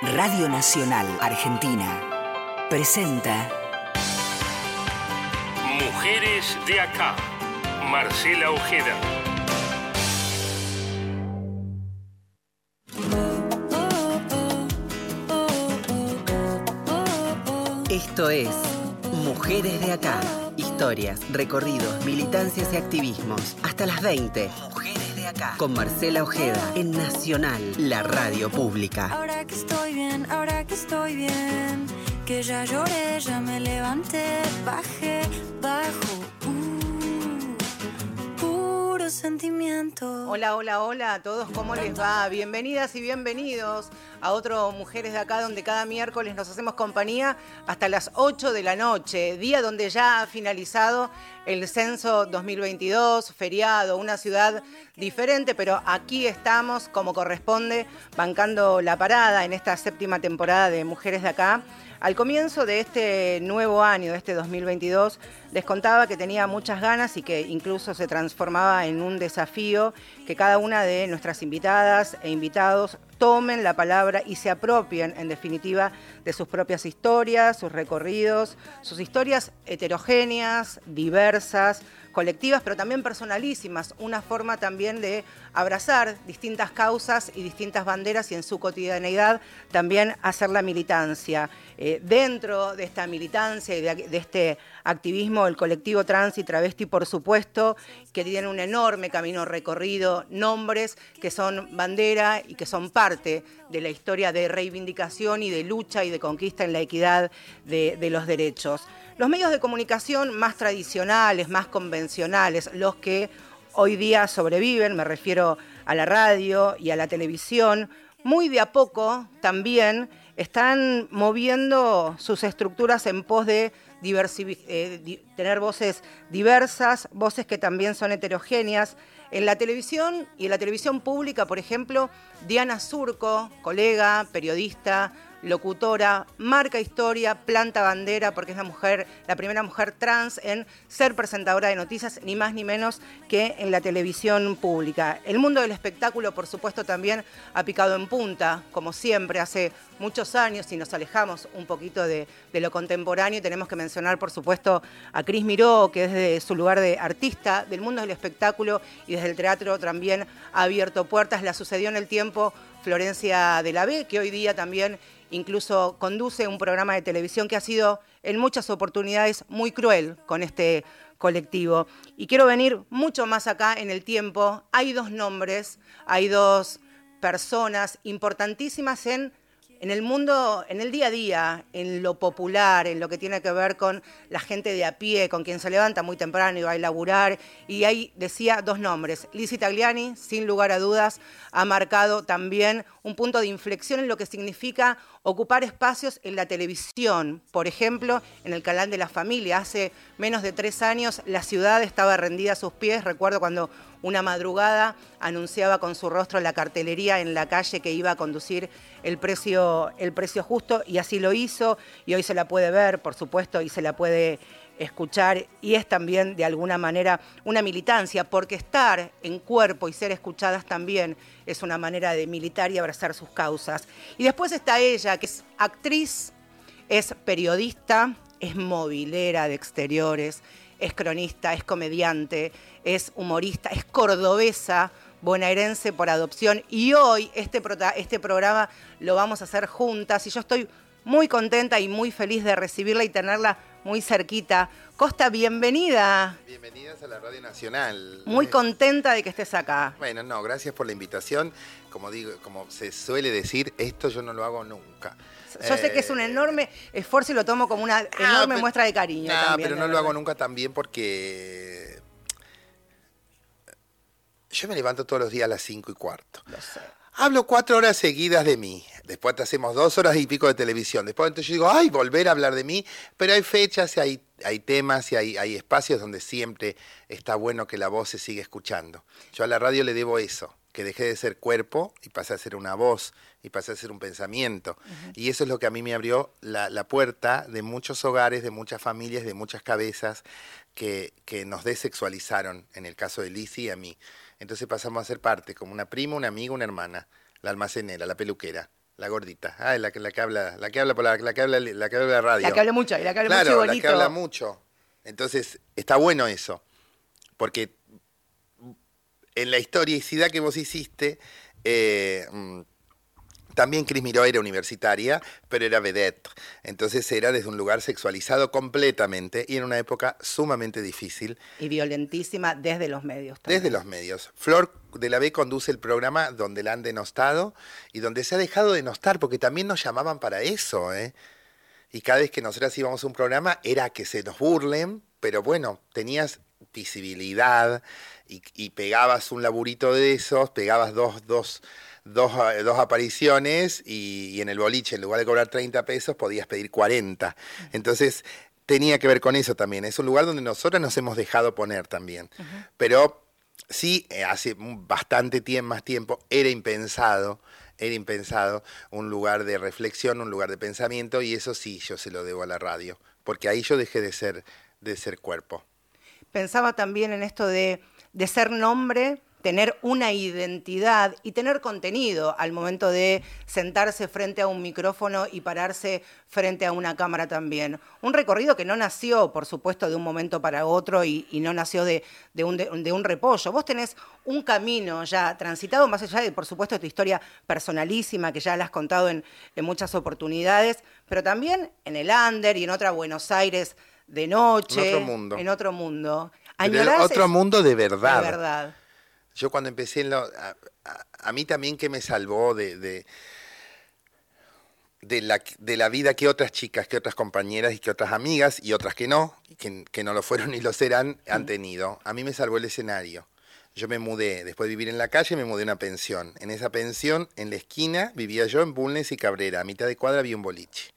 Radio Nacional Argentina presenta Mujeres de acá. Marcela Ojeda. Esto es Mujeres de acá. Historias, recorridos, militancias y activismos. Hasta las 20. Acá. Con Marcela Ojeda en Nacional, la radio pública. Ahora que estoy bien, ahora que estoy bien, que ya lloré, ya me levanté, bajé, bajo, Hola, hola, hola a todos, ¿cómo les va? Bienvenidas y bienvenidos a otro Mujeres de Acá, donde cada miércoles nos hacemos compañía hasta las 8 de la noche, día donde ya ha finalizado el censo 2022, feriado, una ciudad diferente, pero aquí estamos como corresponde, bancando la parada en esta séptima temporada de Mujeres de Acá. Al comienzo de este nuevo año, de este 2022, les contaba que tenía muchas ganas y que incluso se transformaba en un desafío que cada una de nuestras invitadas e invitados tomen la palabra y se apropien, en definitiva, de sus propias historias, sus recorridos, sus historias heterogéneas, diversas, colectivas, pero también personalísimas, una forma también de abrazar distintas causas y distintas banderas y en su cotidianeidad también hacer la militancia. Eh, dentro de esta militancia y de, este activismo, el colectivo trans y travesti, por supuesto, que tiene un enorme camino recorrido, nombres que son bandera y que son parte de la historia de reivindicación y de lucha y de conquista en la equidad de los derechos. Los medios de comunicación más tradicionales, más convencionales, los que hoy día sobreviven, me refiero a la radio y a la televisión, muy de a poco también están moviendo sus estructuras en pos de eh, tener voces diversas, voces que también son heterogéneas. En la televisión y en la televisión pública, por ejemplo, Diana Surco, colega, periodista, locutora, marca historia, planta bandera, porque es la mujer, la primera mujer trans en ser presentadora de noticias, ni más ni menos que en la televisión pública. El mundo del espectáculo, por supuesto, también ha picado en punta, como siempre, hace muchos años, si nos alejamos un poquito de, de lo contemporáneo, tenemos que mencionar, por supuesto, a Cris Miró, que desde su lugar de artista del mundo del espectáculo y desde el teatro también ha abierto puertas. La sucedió en el tiempo Florencia de la B, que hoy día también incluso conduce un programa de televisión que ha sido en muchas oportunidades muy cruel con este colectivo. Y quiero venir mucho más acá en el tiempo. Hay dos nombres, hay dos personas importantísimas en en el mundo, en el día a día, en lo popular, en lo que tiene que ver con la gente de a pie, con quien se levanta muy temprano y va a laburar. Y ahí decía dos nombres. Lizzie Tagliani, sin lugar a dudas, ha marcado también un punto de inflexión en lo que significa ocupar espacios en la televisión. Por ejemplo, en el canal de la familia. Hace menos de tres años la ciudad estaba rendida a sus pies. Recuerdo cuando una madrugada anunciaba con su rostro la cartelería en la calle que iba a conducir el precio, el precio justo y así lo hizo y hoy se la puede ver, por supuesto, y se la puede escuchar y es también de alguna manera una militancia, porque estar en cuerpo y ser escuchadas también es una manera de militar y abrazar sus causas. Y después está ella, que es actriz, es periodista, es movilera de exteriores, es cronista, es comediante, es humorista, es cordobesa, bonaerense por adopción y hoy este, este programa lo vamos a hacer juntas y yo estoy muy contenta y muy feliz de recibirla y tenerla muy cerquita. Costa, bienvenida. Bienvenidas a la Radio Nacional. Muy contenta de que estés acá. Bueno, no, gracias por la invitación. Como digo, como se suele decir, esto yo no lo hago nunca. Yo sé que es un enorme esfuerzo y lo tomo como una enorme muestra de cariño. No, también, pero no lo hago nunca también porque yo me levanto todos los días a las cinco y cuarto. Lo sé. Hablo cuatro horas seguidas de mí. Después te hacemos dos horas y pico de televisión. Después entonces yo digo, ay, volver a hablar de mí. Pero hay fechas y hay, hay temas y hay, hay espacios donde siempre está bueno que la voz se siga escuchando. Yo a la radio le debo eso, que dejé de ser cuerpo y pasé a ser una voz y pasé a ser un pensamiento. Y eso es lo que a mí me abrió la, la puerta de muchos hogares, de muchas familias, de muchas cabezas que, que nos desexualizaron, en el caso de Lizzie y a mí. Entonces pasamos a ser parte, como una prima, una amiga, una hermana, la almacenera, la peluquera, la gordita. Ah, la que, la que habla, la que habla por la, la que habla, la que habla la radio. La que habla mucho, y la que habla claro, mucho y la que habla mucho. Entonces, está bueno eso. Porque en la historicidad que vos hiciste, eh, mm, también Cris Miró era universitaria, pero era vedette. Entonces era desde un lugar sexualizado completamente y en una época sumamente difícil. Y violentísima desde los medios también. Desde los medios. Flor de la B conduce el programa donde la han denostado y donde se ha dejado de denostar, porque también nos llamaban para eso, ¿eh? Y cada vez que nosotras íbamos a un programa era que se nos burlen, pero bueno, tenías visibilidad y, y pegabas un laburito de esos, pegabas dos, dos, dos, dos apariciones y, y en el boliche, en lugar de cobrar 30 pesos, podías pedir 40. Entonces, tenía que ver con eso también. Es un lugar donde nosotras nos hemos dejado poner también. Pero sí, eh, hace bastante tiempo, más tiempo, era impensado, era impensado un lugar de reflexión, un lugar de pensamiento, y eso sí, yo se lo debo a la radio, porque ahí yo dejé de ser, de ser cuerpo. Pensaba también en esto de, de ser nombre, tener una identidad y tener contenido al momento de sentarse frente a un micrófono y pararse frente a una cámara también. Un recorrido que no nació, por supuesto, de un momento para otro y, y no nació de, de un, de, un repollo. Vos tenés un camino ya transitado, más allá de, por supuesto, tu historia personalísima, que ya la has contado en, en muchas oportunidades, pero también en el under y en otra Buenos Aires de noche. En otro mundo. En otro mundo. Añorás otro mundo de verdad. De verdad. Yo cuando empecé en lo, a, a- a mí también que me salvó de, de, de la, de la vida que otras chicas, que otras compañeras y que otras amigas y otras que no, que, que no lo fueron ni lo serán, han tenido. A mí me salvó el escenario. Yo me mudé, después de vivir en la calle, me mudé a una pensión. En esa pensión, en la esquina, vivía yo en Bulnes y Cabrera. A mitad de cuadra había un boliche.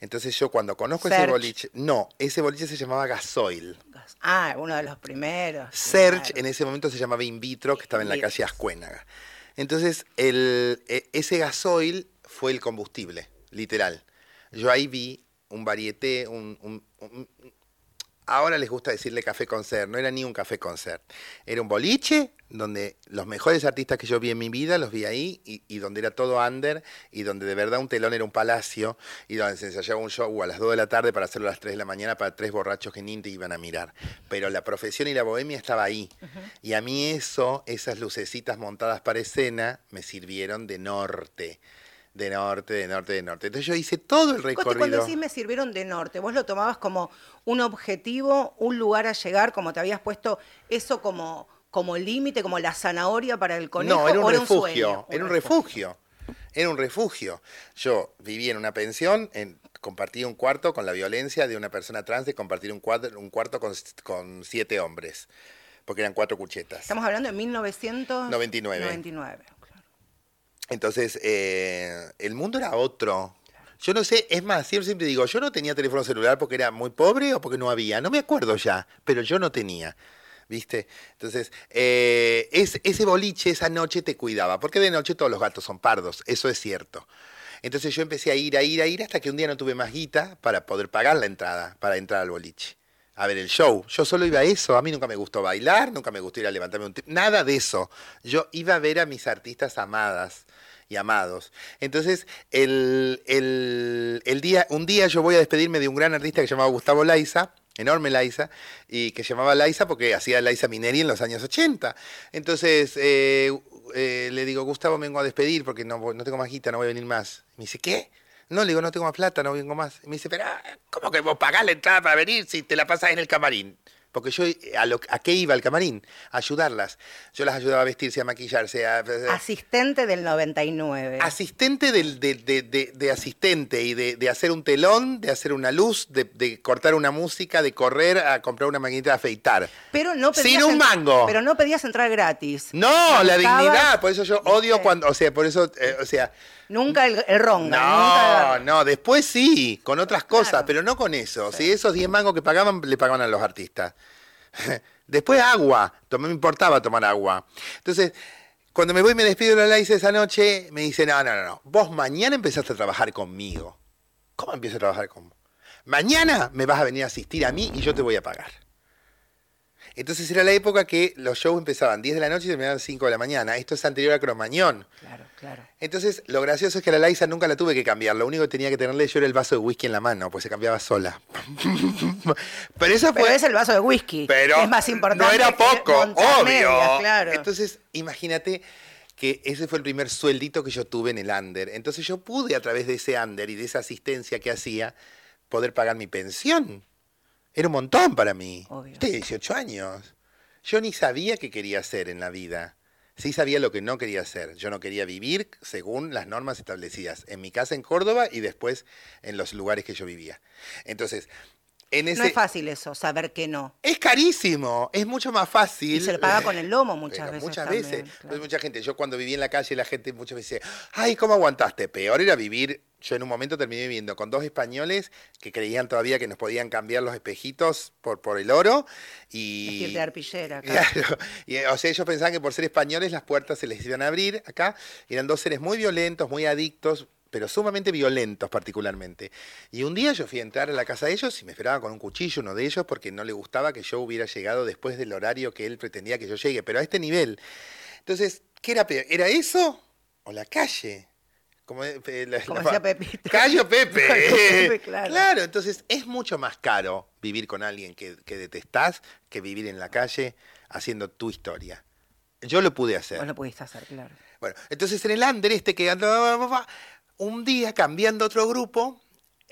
Entonces yo cuando conozco ese Search. boliche, no, ese boliche se llamaba Gasoil. Ah, uno de los primeros. Search claro. en ese momento se llamaba In Vitro, que estaba en la calle. Ascuénaga. Entonces, el, e- ese gasoil fue el combustible, literal. Yo ahí vi un varieté, un, un- un- ahora les gusta decirle café concert, no era ni un café concert. Era un boliche donde los mejores artistas que yo vi en mi vida los vi ahí y, y donde era todo under y donde de verdad un telón era un palacio y donde se ensayaba un show a las 2 de la tarde para hacerlo a las 3 de la mañana para tres borrachos que ni te iban a mirar. Pero la profesión y la bohemia estaba ahí. Y a mí eso, esas lucecitas montadas para escena, me sirvieron de norte. De norte, de norte, de norte. Entonces yo hice todo el recorrido. cuando decís me sirvieron de norte, vos lo tomabas como un objetivo, un lugar a llegar, como te habías puesto eso como, como límite, como la zanahoria para el conejo. No, era un o refugio, sueño? era un refugio. Era un refugio. Yo vivía en una pensión, en, compartía un cuarto con la violencia de una persona trans de compartir un, cuadro- un cuarto con, con siete hombres, porque eran cuatro cuchetas. Estamos hablando de 1999. 99. 99, claro. Entonces, eh, el mundo era otro. Yo no sé, es más, yo siempre digo, yo no tenía teléfono celular porque era muy pobre o porque no había, no me acuerdo ya, pero yo no tenía. ¿Viste? Entonces, eh, es- ese boliche esa noche te cuidaba, porque de noche todos los gatos son pardos, eso es cierto. Entonces yo empecé a ir, a ir, a ir, hasta que un día no tuve más guita para poder pagar la entrada, para entrar al boliche. A ver el show. Yo solo iba a eso. A mí nunca me gustó bailar, nunca me gustó ir a levantarme un... Nada de eso. Yo iba a ver a mis artistas amadas y amados. Entonces, el, el- el día, un día yo voy a despedirme de un gran artista que se llamaba Gustavo Laiza, enorme Laiza, y que se llamaba Laiza porque hacía Laiza Mineri en los años 80. Entonces, eh, eh, le digo, Gustavo, vengo a despedir porque no, no tengo más guita, no voy a venir más. Me dice, ¿qué? No, le digo, no tengo más plata, no vengo más. Me dice, pero, ¿cómo que vos pagás la entrada para venir si te la pasás en el camarín? Porque yo, eh, ¿a, lo- ¿a qué iba el camarín? A ayudarlas. Yo las ayudaba a vestirse, a maquillarse, a... Asistente del 99. Asistente del- de, de- de- de asistente y de, de hacer un telón, de hacer una luz, de, de cortar una música, de correr a comprar una maquinita de afeitar. pero no pedías Sin un mango. Pero no pedías entrar gratis. No, la dignidad, por eso yo odio cuando, o sea, por eso, eh, o sea, Nunca el, el ronga. no, nunca- no, después sí, con otras cosas, Claro. pero no con eso. Si esos 10 mangos que pagaban, le pagaban a los artistas. Después agua, me importaba tomar agua. Entonces, cuando me voy y me despido de la Laisa esa noche, me dice, no, no, no, no, vos mañana empezaste a trabajar conmigo. ¿Cómo empiezo a trabajar con vos? Mañana me vas a venir a asistir a mí y yo te voy a pagar. Entonces era la época que los shows empezaban 10 de la noche y terminaban 5 de la mañana. Esto es anterior a Cromañón. Claro, claro. Entonces, lo gracioso es que a la Laisa nunca la tuve que cambiar. Lo único que tenía que tenerle yo era el vaso de whisky en la mano, pues se cambiaba sola. pero eso Pero fue. es el vaso de whisky. Pero es más importante. no era poco, obvio. claro. Entonces, imagínate que ese fue el primer sueldito que yo tuve en el under. Entonces yo pude a través de ese under y de esa asistencia que hacía poder pagar mi pensión. Era un montón para mí. Obvio. Tenía 18 años. Yo ni sabía qué quería hacer en la vida. Sí sabía lo que no quería hacer. Yo no quería vivir según las normas establecidas en mi casa en Córdoba y después en los lugares que yo vivía. Entonces, en ese... No es fácil eso, saber que no. Es carísimo, es mucho más fácil. Y se le paga con el lomo muchas Pero veces Muchas también, veces. claro. Entonces, mucha gente, yo cuando viví en la calle, la gente muchas veces dice, ay, ¿cómo aguantaste? Peor era vivir. Yo en un momento terminé viviendo con dos españoles que creían todavía que nos podían cambiar los espejitos por, por el oro. Y, Vestirte de arpillera. claro. Claro. Y, o sea, ellos pensaban que por ser españoles las puertas se les iban a abrir acá. Eran dos seres muy violentos, muy adictos, pero sumamente violentos particularmente. Y un día yo fui a entrar a la casa de ellos y me esperaba con un cuchillo uno de ellos porque no le gustaba que yo hubiera llegado después del horario que él pretendía que yo llegue, pero a este nivel. Entonces, ¿qué era peor? ¿Era eso o la calle? Como, eh, la- Como la- decía Pepito. Callo Pepe. Callo Pepe, claro. Claro, entonces es mucho más caro vivir con alguien que, que detestás que vivir en la calle haciendo tu historia. Yo lo pude hacer. Vos lo pudiste hacer, claro. Bueno, entonces en el under este que andaba, un día cambiando otro grupo,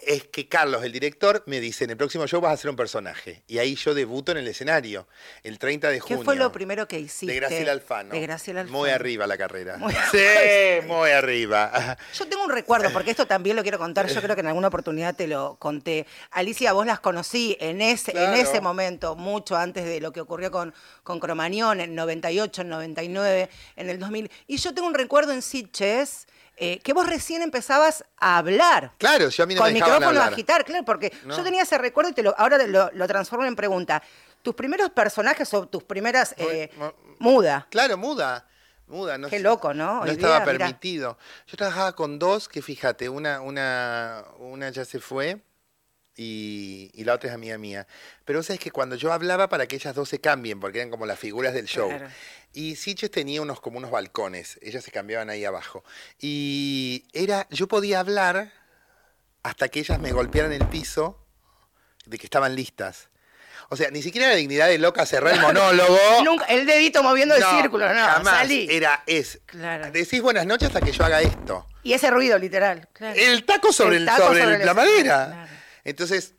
es que Carlos, el director, me dice, en el próximo show vas a ser un personaje. Y ahí yo debuto en el escenario, el 30 de ¿Qué junio. fue lo primero que hiciste? De Graciela Alfano. De Graciela Alfano. Muy arriba la carrera. Muy- sí, muy arriba. Yo tengo un recuerdo, porque esto también lo quiero contar, yo creo que en alguna oportunidad te lo conté. Alicia, vos las conocí en ese, Claro. en ese momento, mucho antes de lo que ocurrió con, con Cromañón, en 98, en 99, en el 2000. Y yo tengo un recuerdo en Sitges, eh, que vos recién empezabas a hablar. Claro, yo a mí no con me micrófono a agitar, claro, porque No. yo tenía ese recuerdo y te lo, ahora lo, lo transformo en pregunta. ¿Tus primeros personajes o tus primeras... eh, muda? Claro, muda. Muda, no Qué sé- loco, ¿no? No estaba día, mirá. permitido. Yo trabajaba con dos que, fíjate, una, una, una ya se fue y, y la otra es amiga mía. Pero sabes que cuando yo hablaba para que ellas dos se cambien, porque eran como las figuras del show. Claro. Y Siches tenía unos como unos balcones, ellas se cambiaban ahí abajo. Y era, yo podía hablar hasta que ellas me golpearan el piso de que estaban listas. O sea, ni siquiera la dignidad de loca cerrar el monólogo. Nunca, el dedito moviendo el No, círculo, no, jamás. salí. Era, es, Claro. decís buenas noches hasta que yo haga esto. Y ese ruido, literal. claro. El taco sobre, El el, taco sobre sobre el- el la madera. claro. Entonces,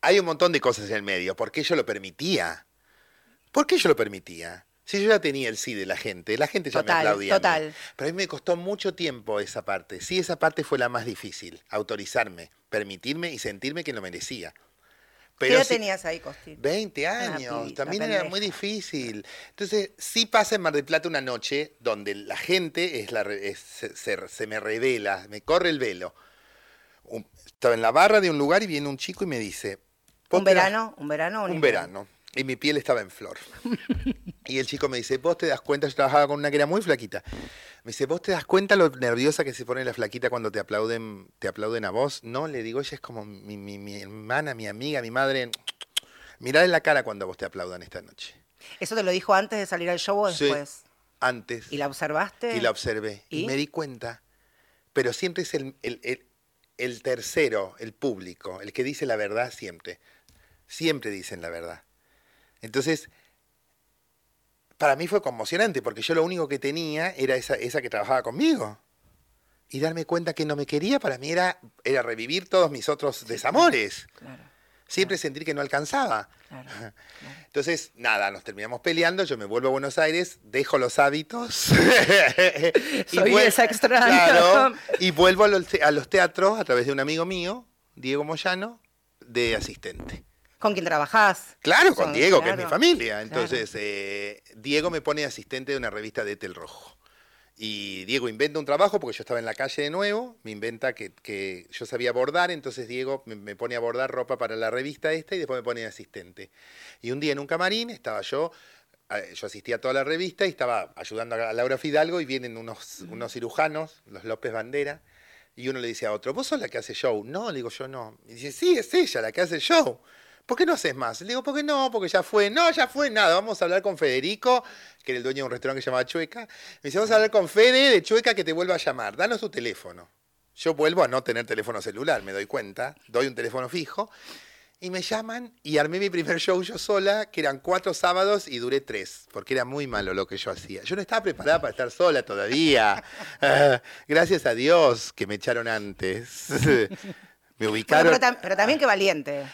hay un montón de cosas en el medio. ¿Por qué yo lo permitía? ¿Por qué yo lo permitía? Si yo ya tenía el sí de la gente, la gente ya Total, me aplaudía. a mí. total. Pero a mí me costó mucho tiempo esa parte. Sí, esa parte fue la más difícil. Autorizarme, permitirme y sentirme que lo merecía. ¿Qué edad sí- tenías ahí, Costi? 20 años, pibita, también era muy difícil. Entonces, sí pasa en Mar del Plata una noche donde la gente es la es- se, se- se me revela, me corre el velo. Un- estaba en la barra de un lugar y viene un chico y me dice... "¿Vos ¿Un verano? ¿Un verano? Un invierno? verano. Y mi piel estaba en flor. y el chico me dice, vos te das cuenta, yo trabajaba con una que era muy flaquita. Me dice, ¿vos te das cuenta lo nerviosa que se pone la flaquita cuando te aplauden, te aplauden a vos? No, le digo, ella es como mi, mi- mi hermana, mi amiga, mi madre. Mirá en la cara cuando a vos te aplaudan esta noche. ¿Eso te lo dijo antes de salir al show o Sí, después? antes. ¿Y la observaste? Y la observé. ¿Y? ¿Y? me di cuenta. Pero siempre es el, el- el- el tercero, el público, el que dice la verdad siempre. Siempre dicen la verdad. Entonces, para mí fue conmocionante, porque yo lo único que tenía era esa, esa que trabajaba conmigo. Y darme cuenta que no me quería, para mí era, era revivir todos mis otros desamores. Claro, Siempre sentir que no alcanzaba. Entonces, nada, nos terminamos peleando, yo me vuelvo a Buenos Aires, dejo los hábitos. Soy vuel- esa extraña. Claro, y vuelvo a los, a los teatros a través de un amigo mío, Diego Moyano, de asistente. ¿Con quién trabajás? Claro, con Diego, que es mi familia. claro. Entonces, eh, Diego me pone asistente de una revista de Tel Rojo. Y Diego inventa un trabajo porque yo estaba en la calle de nuevo, me inventa que, que yo sabía bordar, entonces Diego me, me pone a bordar ropa para la revista esta y después me pone de asistente. Y un día en un camarín estaba yo, yo asistía a toda la revista y estaba ayudando a Laura Fidalgo y vienen unos, unos cirujanos, los López Bandera, y uno le dice a otro, ¿vos sos la que hace show? No, le digo yo no. Y dice, sí, es ella la que hace show. ¿Por qué no haces más? Le digo, ¿por qué no? Porque ya fue. No, ya fue, nada. Vamos a hablar con Federico, que era el dueño de un restaurante que se llamaba Chueca. Me dice, vamos a hablar con Fede de Chueca que te vuelva a llamar. Danos tu teléfono. Yo vuelvo a no tener teléfono celular, me doy cuenta. Doy un teléfono fijo. Y me llaman y armé mi primer show yo sola, que eran cuatro sábados y duré tres, porque era muy malo lo que yo hacía. Yo no estaba preparada para estar sola todavía. Ah, gracias a Dios que me echaron antes. me Bueno, ubicaron. pero, tam- pero también qué valiente.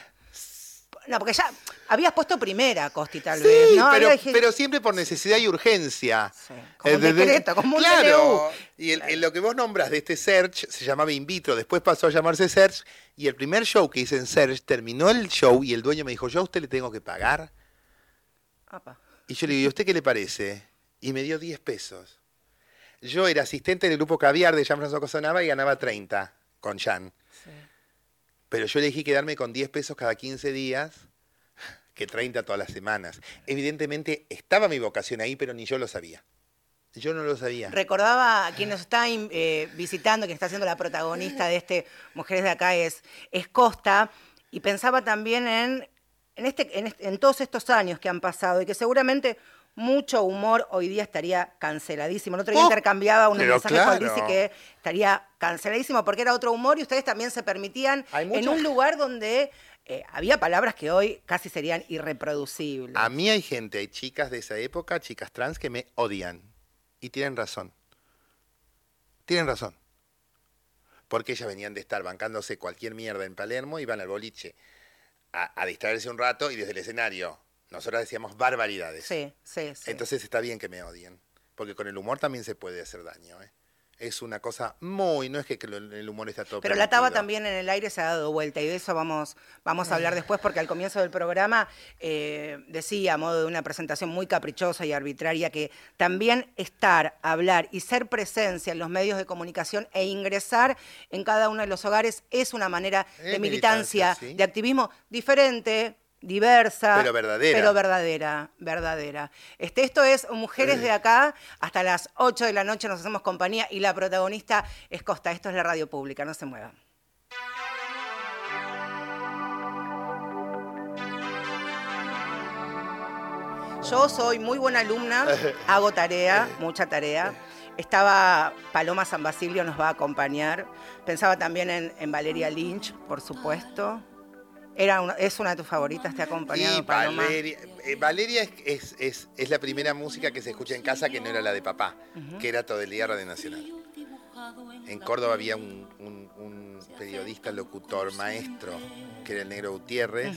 No, porque ya habías puesto primera, Costi, tal Sí, vez, ¿no? pero, Había dije- pero siempre por necesidad y urgencia. Sí, como un Eh, de- de- decreto, como un Claro, DNU. y el- el- lo que vos nombras de este Search se llamaba In Vitro, después pasó a llamarse Search, y el primer show que hice en Search terminó el show y el dueño me dijo, yo a usted le tengo que pagar. Apa. Y yo le digo, ¿y a usted qué le parece? Y me dio 10 pesos. Yo era asistente del grupo Caviar de Jean François Cosonava y ganaba 30 con Jean. Pero yo elegí quedarme con 10 pesos cada 15 días que 30 todas las semanas. Evidentemente estaba mi vocación ahí, pero ni yo lo sabía. Yo no lo sabía. Recordaba a quien nos está eh, visitando, quien está siendo la protagonista de este Mujeres de Acá es, es Costa, y pensaba también en, en, este, en, en todos estos años que han pasado y que seguramente mucho humor hoy día estaría canceladísimo. El otro día Oh, intercambiaba unos mensajes con claro. Lizzy que estaría canceladísimo porque era otro humor y ustedes también se permitían en un lugar donde eh, había palabras que hoy casi serían irreproducibles. A mí hay gente, hay chicas de esa época, chicas trans, que me odian. Y tienen razón. Tienen razón. Porque ellas venían de estar bancándose cualquier mierda en Palermo, iban al boliche a, a distraerse un rato y desde el escenario nosotras decíamos barbaridades. Sí, sí, sí. Entonces está bien que me odien. Porque con el humor también se puede hacer daño. ¿eh? Es una cosa muy. No es que el humor está todo Pero la taba también en el aire se ha dado vuelta y de eso vamos, vamos a hablar después porque al comienzo del programa eh, decía a modo de una presentación muy caprichosa y arbitraria que también estar, hablar y ser presencia en los medios de comunicación e ingresar en cada uno de los hogares es una manera de Es militancia, militancia, sí. de activismo diferente. Diversa, Pero verdadera. pero verdadera, verdadera. Este, esto es Mujeres de Acá, hasta las 8 de la noche nos hacemos compañía y la protagonista es Costa. Esto es la radio pública, no se muevan. Yo soy muy buena alumna, hago tarea, mucha tarea. Estaba Paloma San Basilio, nos va a acompañar. Pensaba también en, en Valeria Lynch, por supuesto. Era una- es una de tus favoritas, te ha acompañado Y. Valeria, eh, Valeria es, es- es- es la primera música que se escucha en casa que no era la de papá, que era todo el día Radio Nacional. En Córdoba había un, un- un periodista, locutor, maestro, que era el negro Gutiérrez.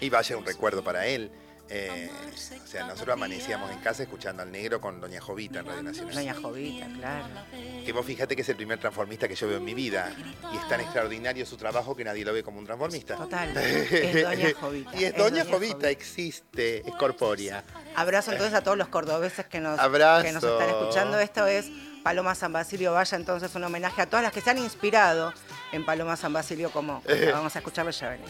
Y vaya un recuerdo para él. Eh, o sea, nosotros amanecíamos en casa escuchando al negro con Doña Jovita en Radio Nacional. Doña Jovita, claro. Que vos fíjate que es el primer transformista que yo veo en mi vida. Y es tan extraordinario su trabajo que nadie lo ve como un transformista. Total. Es Doña Jovita. Y es Doña Jovita, existe, es corpórea. Abrazo entonces a todos los cordobeses que nos, Abrazo. que nos están escuchando. Esto es Paloma San Basilio. Vaya entonces un homenaje a todas las que se han inspirado en Paloma San Basilio como vamos a escucharlo ya venir.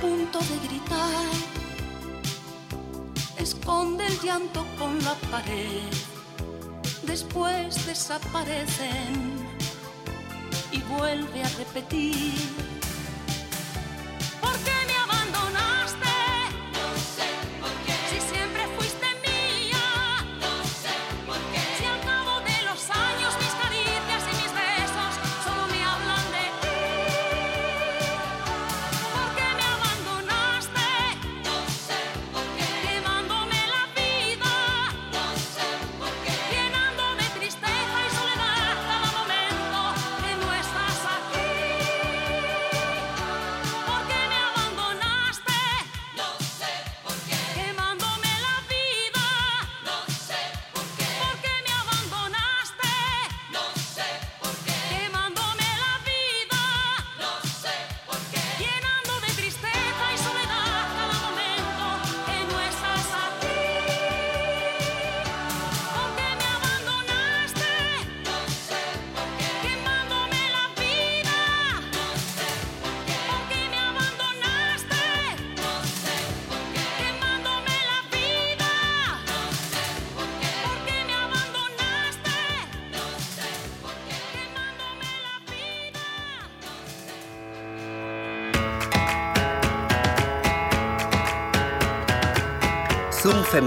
Punto de gritar. Esconde el llanto con la pared. Después desaparecen y vuelve a repetir.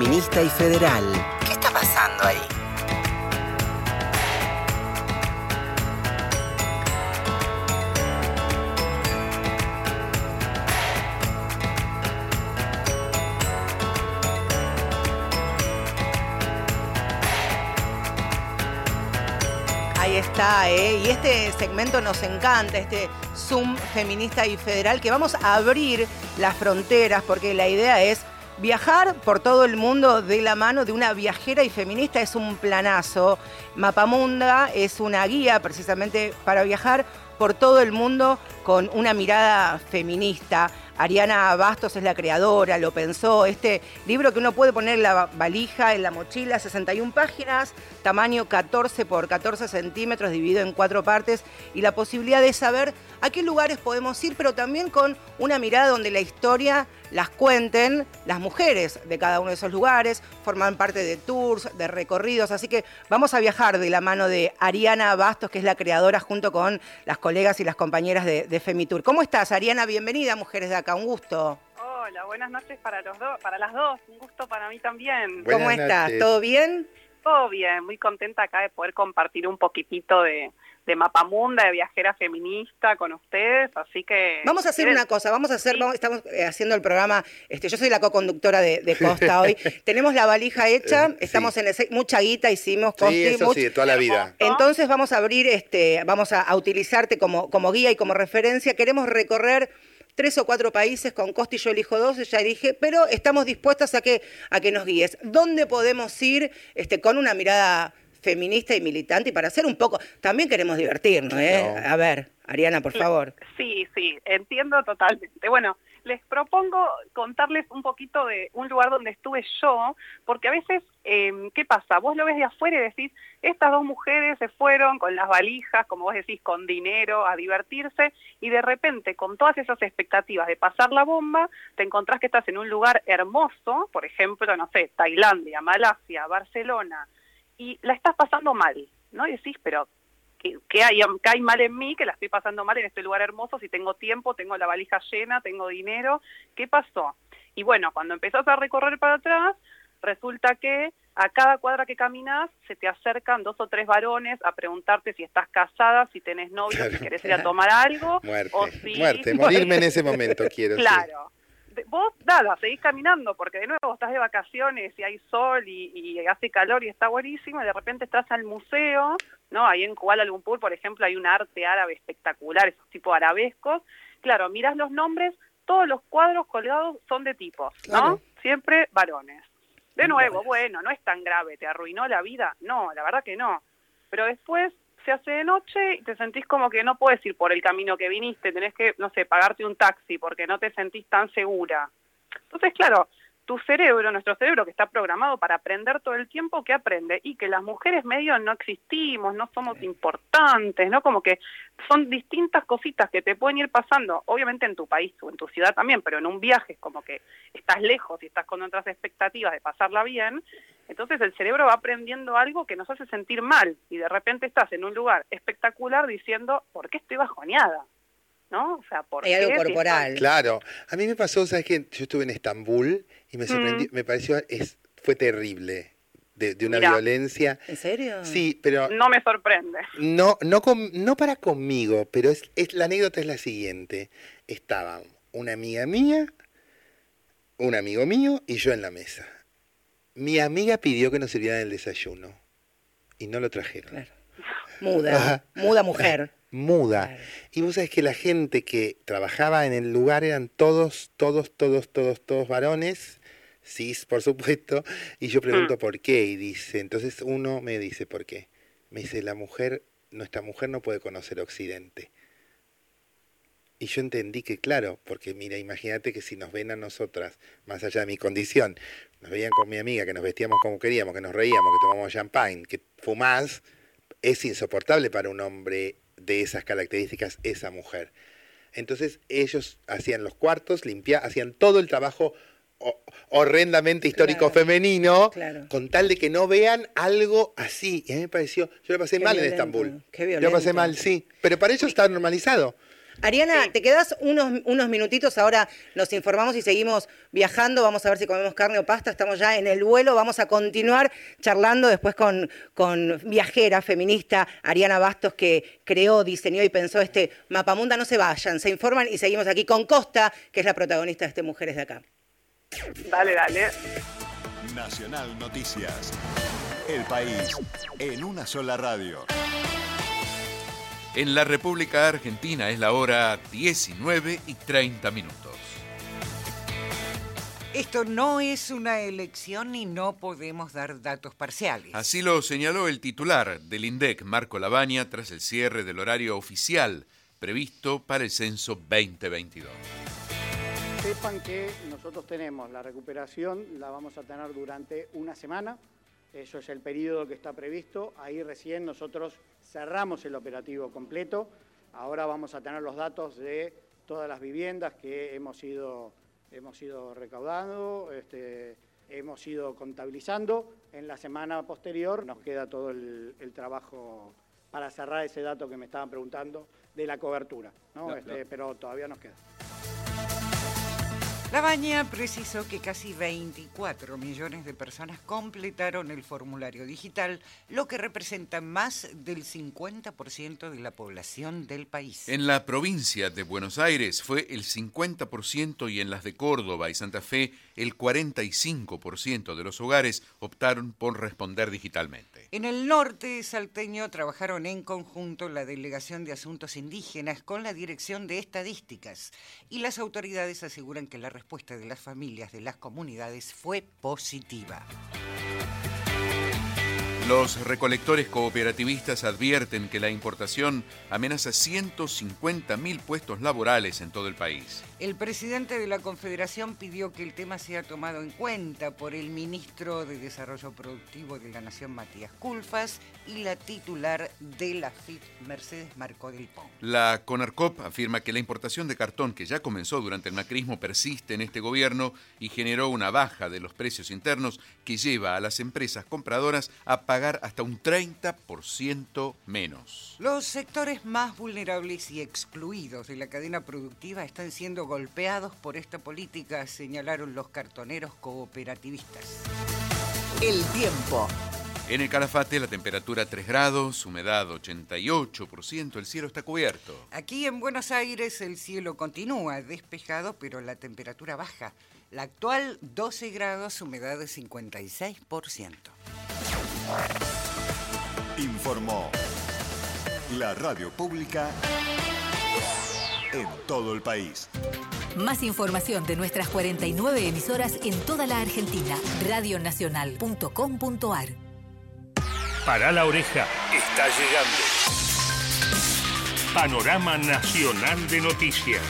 Feminista y federal. ¿Qué está pasando ahí? Ahí está, ¿eh? Y este segmento nos encanta, este Zoom feminista y federal, que vamos a abrir las fronteras, porque la idea es viajar por todo el mundo de la mano de una viajera y feminista. Es un planazo. Mapamunda es una guía precisamente para viajar por todo el mundo con una mirada feminista. Ariana Bastos es la creadora, lo pensó. Este libro que uno puede poner en la valija, en la mochila, 61 páginas, tamaño 14 por 14 centímetros, dividido en cuatro partes, y la posibilidad de saber a qué lugares podemos ir, pero también con una mirada donde la historia las cuenten las mujeres de cada uno de esos lugares, forman parte de tours, de recorridos, así que vamos a viajar de la mano de Ariana Bastos, que es la creadora, junto con las colegas y las compañeras de, de Femitour. ¿Cómo estás, Ariana? Bienvenida, Mujeres de Acá, un gusto. Hola, buenas noches para los dos, para las dos, un gusto para mí también. Buenas ¿Cómo estás? noches. ¿Todo bien? Todo bien, muy contenta acá de poder compartir un poquitito de, de Mapamunda, de viajera feminista con ustedes, así que... Vamos a hacer ¿quieren? una cosa, vamos a hacer, Sí. vamos- estamos eh, haciendo el programa, este, yo soy la co-conductora de, de Costa hoy, tenemos la valija hecha, Eh, sí. estamos en ese, mucha guita hicimos, Sí, Costi, eso much- sí, de toda la vida. Entonces vamos a abrir, este, vamos a, a utilizarte como, como guía y como referencia. Queremos recorrer tres o cuatro países con Costi, yo elijo dos, ya dije, pero estamos dispuestas a que, a que nos guíes. ¿Dónde podemos ir este, con una mirada feminista y militante? Y para hacer un poco, también queremos divertirnos, ¿eh? No. A ver, Ariana, por favor. Sí, sí, entiendo totalmente. Bueno, les propongo contarles un poquito de un lugar donde estuve yo, porque a veces, eh, ¿qué pasa? Vos lo ves de afuera y decís, estas dos mujeres se fueron con las valijas, como vos decís, con dinero, a divertirse, y de repente, con todas esas expectativas de pasar la bomba, te encontrás que estás en un lugar hermoso, por ejemplo, no sé, Tailandia, Malasia, Barcelona, y la estás pasando mal, ¿no? Y decís, pero ¿qué, qué hay, qué hay mal en mí que la estoy pasando mal en este lugar hermoso? Si tengo tiempo, tengo la valija llena, tengo dinero, ¿qué pasó? Y bueno, cuando empezás a recorrer para atrás, resulta que a cada cuadra que caminas se te acercan dos o tres varones a preguntarte si estás casada, si tenés novio, Claro. si querés ir a tomar algo. Muerte, o si... muerte, morirme en ese momento quiero. Claro. Vos, nada, seguís caminando porque de nuevo estás de vacaciones y hay sol y, y hace calor y está buenísimo y de repente estás al museo, ¿no? Ahí en Kuala Lumpur, por ejemplo, hay un arte árabe espectacular, esos tipo arabescos. Claro, mirás los nombres, todos los cuadros colgados son de tipos, ¿no? Claro. Siempre varones. De nuevo, bueno, no es tan grave, ¿te arruinó la vida? No, la verdad que no. Pero después se hace de noche y te sentís como que no puedes ir por el camino que viniste, tenés que, no sé, pagarte un taxi porque no te sentís tan segura. Entonces, claro, tu cerebro, nuestro cerebro que está programado para aprender todo el tiempo, ¿qué aprende? Y que las mujeres medio no existimos, no somos importantes, ¿no? Como que son distintas cositas que te pueden ir pasando, obviamente en tu país o en tu ciudad también, pero en un viaje es como que estás lejos y estás con otras expectativas de pasarla bien, entonces el cerebro va aprendiendo algo que nos hace sentir mal y de repente estás en un lugar espectacular diciendo, ¿por qué estoy bajoneada? ¿No? O sea, ¿por Hay qué? algo corporal. Claro, a mí me pasó, ¿sabes qué? Yo estuve en Estambul y me sorprendió, Mm. me pareció, es, fue terrible, de, de una violencia. ¿En serio? Sí, pero No me sorprende. no, no, con- no para conmigo, pero es, es- la anécdota es la siguiente. Estaban una amiga mía, un amigo mío y yo en la mesa. Mi amiga pidió que nos sirvieran el desayuno y no lo trajeron. Claro. Muda, Ajá. muda mujer. Muda. Claro. Y vos sabés que la gente que trabajaba en el lugar eran todos, todos, todos, todos, todos varones, cis, por supuesto. Y yo pregunto por qué. Y dice, entonces uno me dice, ¿por qué? Me dice, la mujer, nuestra mujer no puede conocer Occidente. Y yo entendí que, claro, porque mira, imagínate que si nos ven a nosotras, más allá de mi condición, nos veían con mi amiga, que nos vestíamos como queríamos, que nos reíamos, que tomamos champagne, que fumás, es insoportable para un hombre de esas características, esa mujer. Entonces ellos hacían los cuartos, limpiaban, hacían todo el trabajo horrendamente histórico Claro. femenino, Claro. con tal de que no vean algo así. Y a mí me pareció, yo lo pasé Qué mal en Estambul. qué Yo lo pasé mal, sí. Pero para ellos está normalizado. Ariana, Sí. te quedas unos, unos minutitos, ahora nos informamos y seguimos viajando, vamos a ver si comemos carne o pasta, estamos ya en el vuelo, vamos a continuar charlando después con, con viajera feminista Ariana Bastos que creó, diseñó y pensó este Mapamunda, no se vayan, se informan y seguimos aquí con Costa, que es la protagonista de este Mujeres de Acá. Dale, dale. Nacional Noticias. El país en una sola radio. En la República Argentina es la hora 19 y 30 minutos. Esto no es una elección y no podemos dar datos parciales. Así lo señaló el titular del INDEC, Marco Labaña, tras el cierre del horario oficial previsto para el censo 2022. Sepan que nosotros tenemos la recuperación, la vamos a tener durante una semana. Eso es el periodo que está previsto. Ahí recién nosotros cerramos el operativo completo. Ahora vamos a tener los datos de todas las viviendas que hemos ido, hemos ido recaudando, este, hemos ido contabilizando. En la semana posterior nos queda todo el, el trabajo para cerrar ese dato que me estaban preguntando de la cobertura, ¿no? No, Este, no. pero todavía nos queda. La Baña precisó que casi 24 millones de personas completaron el formulario digital, lo que representa más del 50% de la población del país. En la provincia de Buenos Aires fue el 50% y en las de Córdoba y Santa Fe el 45% de los hogares optaron por responder digitalmente. En el norte salteño trabajaron en conjunto la Delegación de Asuntos Indígenas con la Dirección de Estadísticas y las autoridades aseguran que la respuesta de las familias de las comunidades fue positiva. Los recolectores cooperativistas advierten que la importación amenaza 150.000 puestos laborales en todo el país. El presidente de la Confederación pidió que el tema sea tomado en cuenta por el ministro de Desarrollo Productivo de la Nación, Matías Culfas, y la titular de la FIT, Mercedes Marco del Pon. La CONARCOP afirma que la importación de cartón que ya comenzó durante el macrismo persiste en este gobierno y generó una baja de los precios internos que lleva a las empresas compradoras a pagar hasta un 30% menos. Los sectores más vulnerables y excluidos de la cadena productiva están siendo golpeados por esta política, señalaron los cartoneros cooperativistas. El tiempo. En el Calafate la temperatura 3 grados, humedad 88%, el cielo está cubierto. Aquí en Buenos Aires el cielo continúa despejado, pero la temperatura baja. La actual 12 grados, humedad de 56%. Informó la radio pública en todo el país. Más información de nuestras 49 emisoras en toda la Argentina. Radionacional.com.ar Para la oreja está llegando. Panorama Nacional de Noticias.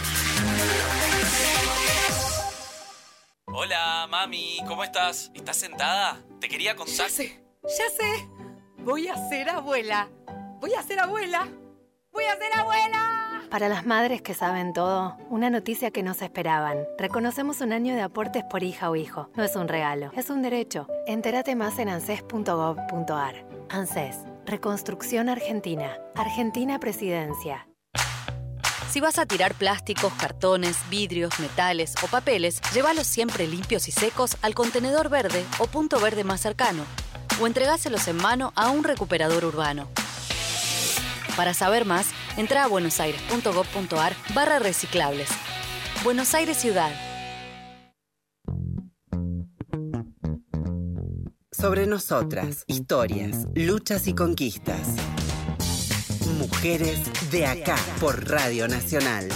Hola, mami, ¿cómo estás? ¿Estás sentada? Te quería contar. Ya sé, ya sé. Voy a ser abuela. Voy a ser abuela. Voy a ser abuela. Para las madres que saben todo, una noticia que no se esperaban. Reconocemos un año de aportes por hija o hijo. No es un regalo, es un derecho. Entérate más en anses.gov.ar. ANSES, Reconstrucción Argentina. Argentina Presidencia. Si vas a tirar plásticos, cartones, vidrios, metales o papeles, llévalos siempre limpios y secos al contenedor verde o punto verde más cercano, o entregáselos en mano a un recuperador urbano. Para saber más, entra a buenosaires.gov.ar barra reciclables. Buenos Aires Ciudad. Sobre nosotras, historias, luchas y conquistas. Mujeres de acá por Radio Nacional.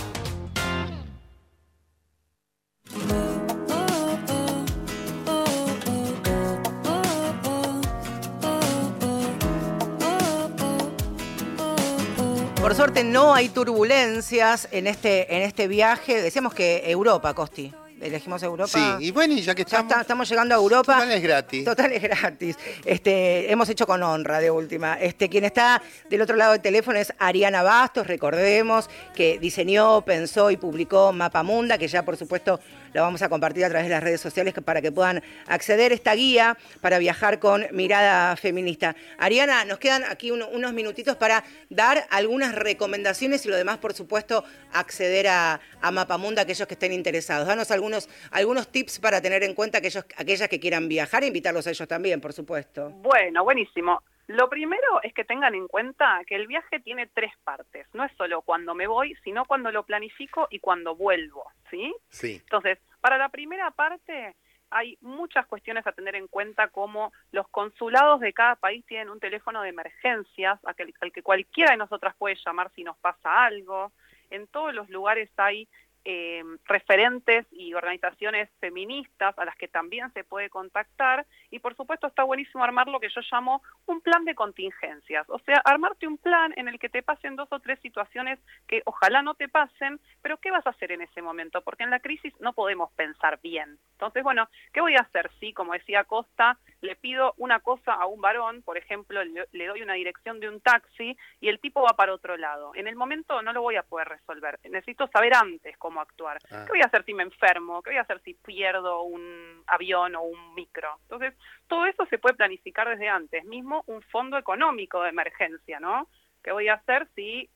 Suerte no hay turbulencias en este, en este viaje. Decíamos que Europa, Costi. Elegimos Europa. Sí, y bueno, y ya que Ya estamos, está- estamos llegando a Europa. total es gratis. Total es gratis. Este, hemos hecho con honra de última. Este, quien está del otro lado del teléfono es Ariana Bastos, recordemos, que diseñó, pensó y publicó Mapamunda, que ya por supuesto lo vamos a compartir a través de las redes sociales para que puedan acceder a esta guía para viajar con mirada feminista. Ariana, nos quedan aquí uno- unos minutitos para dar algunas recomendaciones y lo demás, por supuesto, acceder a, a Mapamunda aquellos que estén interesados. Danos algunos, algunos tips para tener en cuenta aquellos, aquellas que quieran viajar e invitarlos a ellos también, por supuesto. Bueno, buenísimo. Lo primero es que tengan en cuenta que el viaje tiene tres partes. No es solo cuando me voy, sino cuando lo planifico y cuando vuelvo, ¿sí? Sí. Entonces, para la primera parte hay muchas cuestiones a tener en cuenta como los consulados de cada país tienen un teléfono de emergencias al que, al que cualquiera de nosotras puede llamar si nos pasa algo. En todos los lugares hay eh, referentes y organizaciones feministas a las que también se puede contactar y por supuesto está buenísimo armar lo que yo llamo un plan de contingencias, o sea, armarte un plan en el que te pasen dos o tres situaciones que ojalá no te pasen, pero ¿qué vas a hacer en ese momento? Porque en la crisis no podemos pensar bien. Entonces, bueno, ¿qué voy a hacer? Sí, como decía Costa, le pido una cosa a un varón, por ejemplo, le, doy una dirección de un taxi y el tipo va para otro lado. En el momento no lo voy a poder resolver. Necesito saber antes cómo actuar. Ah. ¿Qué voy a hacer si me enfermo? ¿Qué voy a hacer si pierdo un avión o un micro? Entonces, todo eso se puede planificar desde antes. Mismo un fondo económico de emergencia, ¿no? ¿Qué voy a hacer si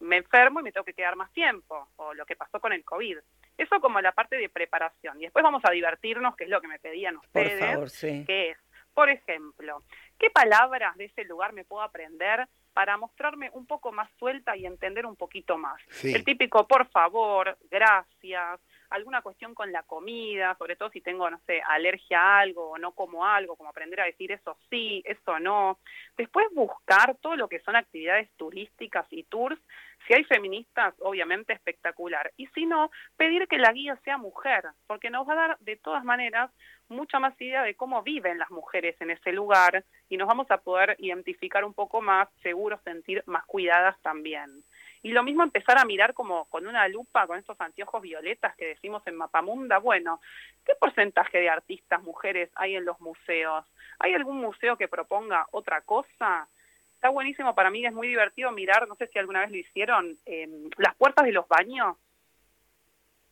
me enfermo y me tengo que quedar más tiempo? O lo que pasó con el COVID. Eso como la parte de preparación. Y después vamos a divertirnos, que es lo que me pedían Por ustedes. favor, sí. Que es, por ejemplo, ¿qué palabras de ese lugar me puedo aprender para mostrarme un poco más suelta y entender un poquito más? Sí. El típico por favor, gracias, alguna cuestión con la comida, sobre todo si tengo, no sé, alergia a algo o no como algo, como aprender a decir eso sí, eso no. Después buscar todo lo que son actividades turísticas y tours. Si hay feministas, obviamente espectacular. Y si no, pedir que la guía sea mujer, porque nos va a dar de todas maneras mucha más idea de cómo viven las mujeres en ese lugar y nos vamos a poder identificar un poco más, seguro sentir más cuidadas también. Y lo mismo empezar a mirar como con una lupa, con estos anteojos violetas que decimos en Mapamunda. Bueno, ¿qué porcentaje de artistas mujeres hay en los museos? ¿Hay algún museo que proponga otra cosa? Está buenísimo para mí, es muy divertido mirar, no sé si alguna vez lo hicieron, eh, las puertas de los baños.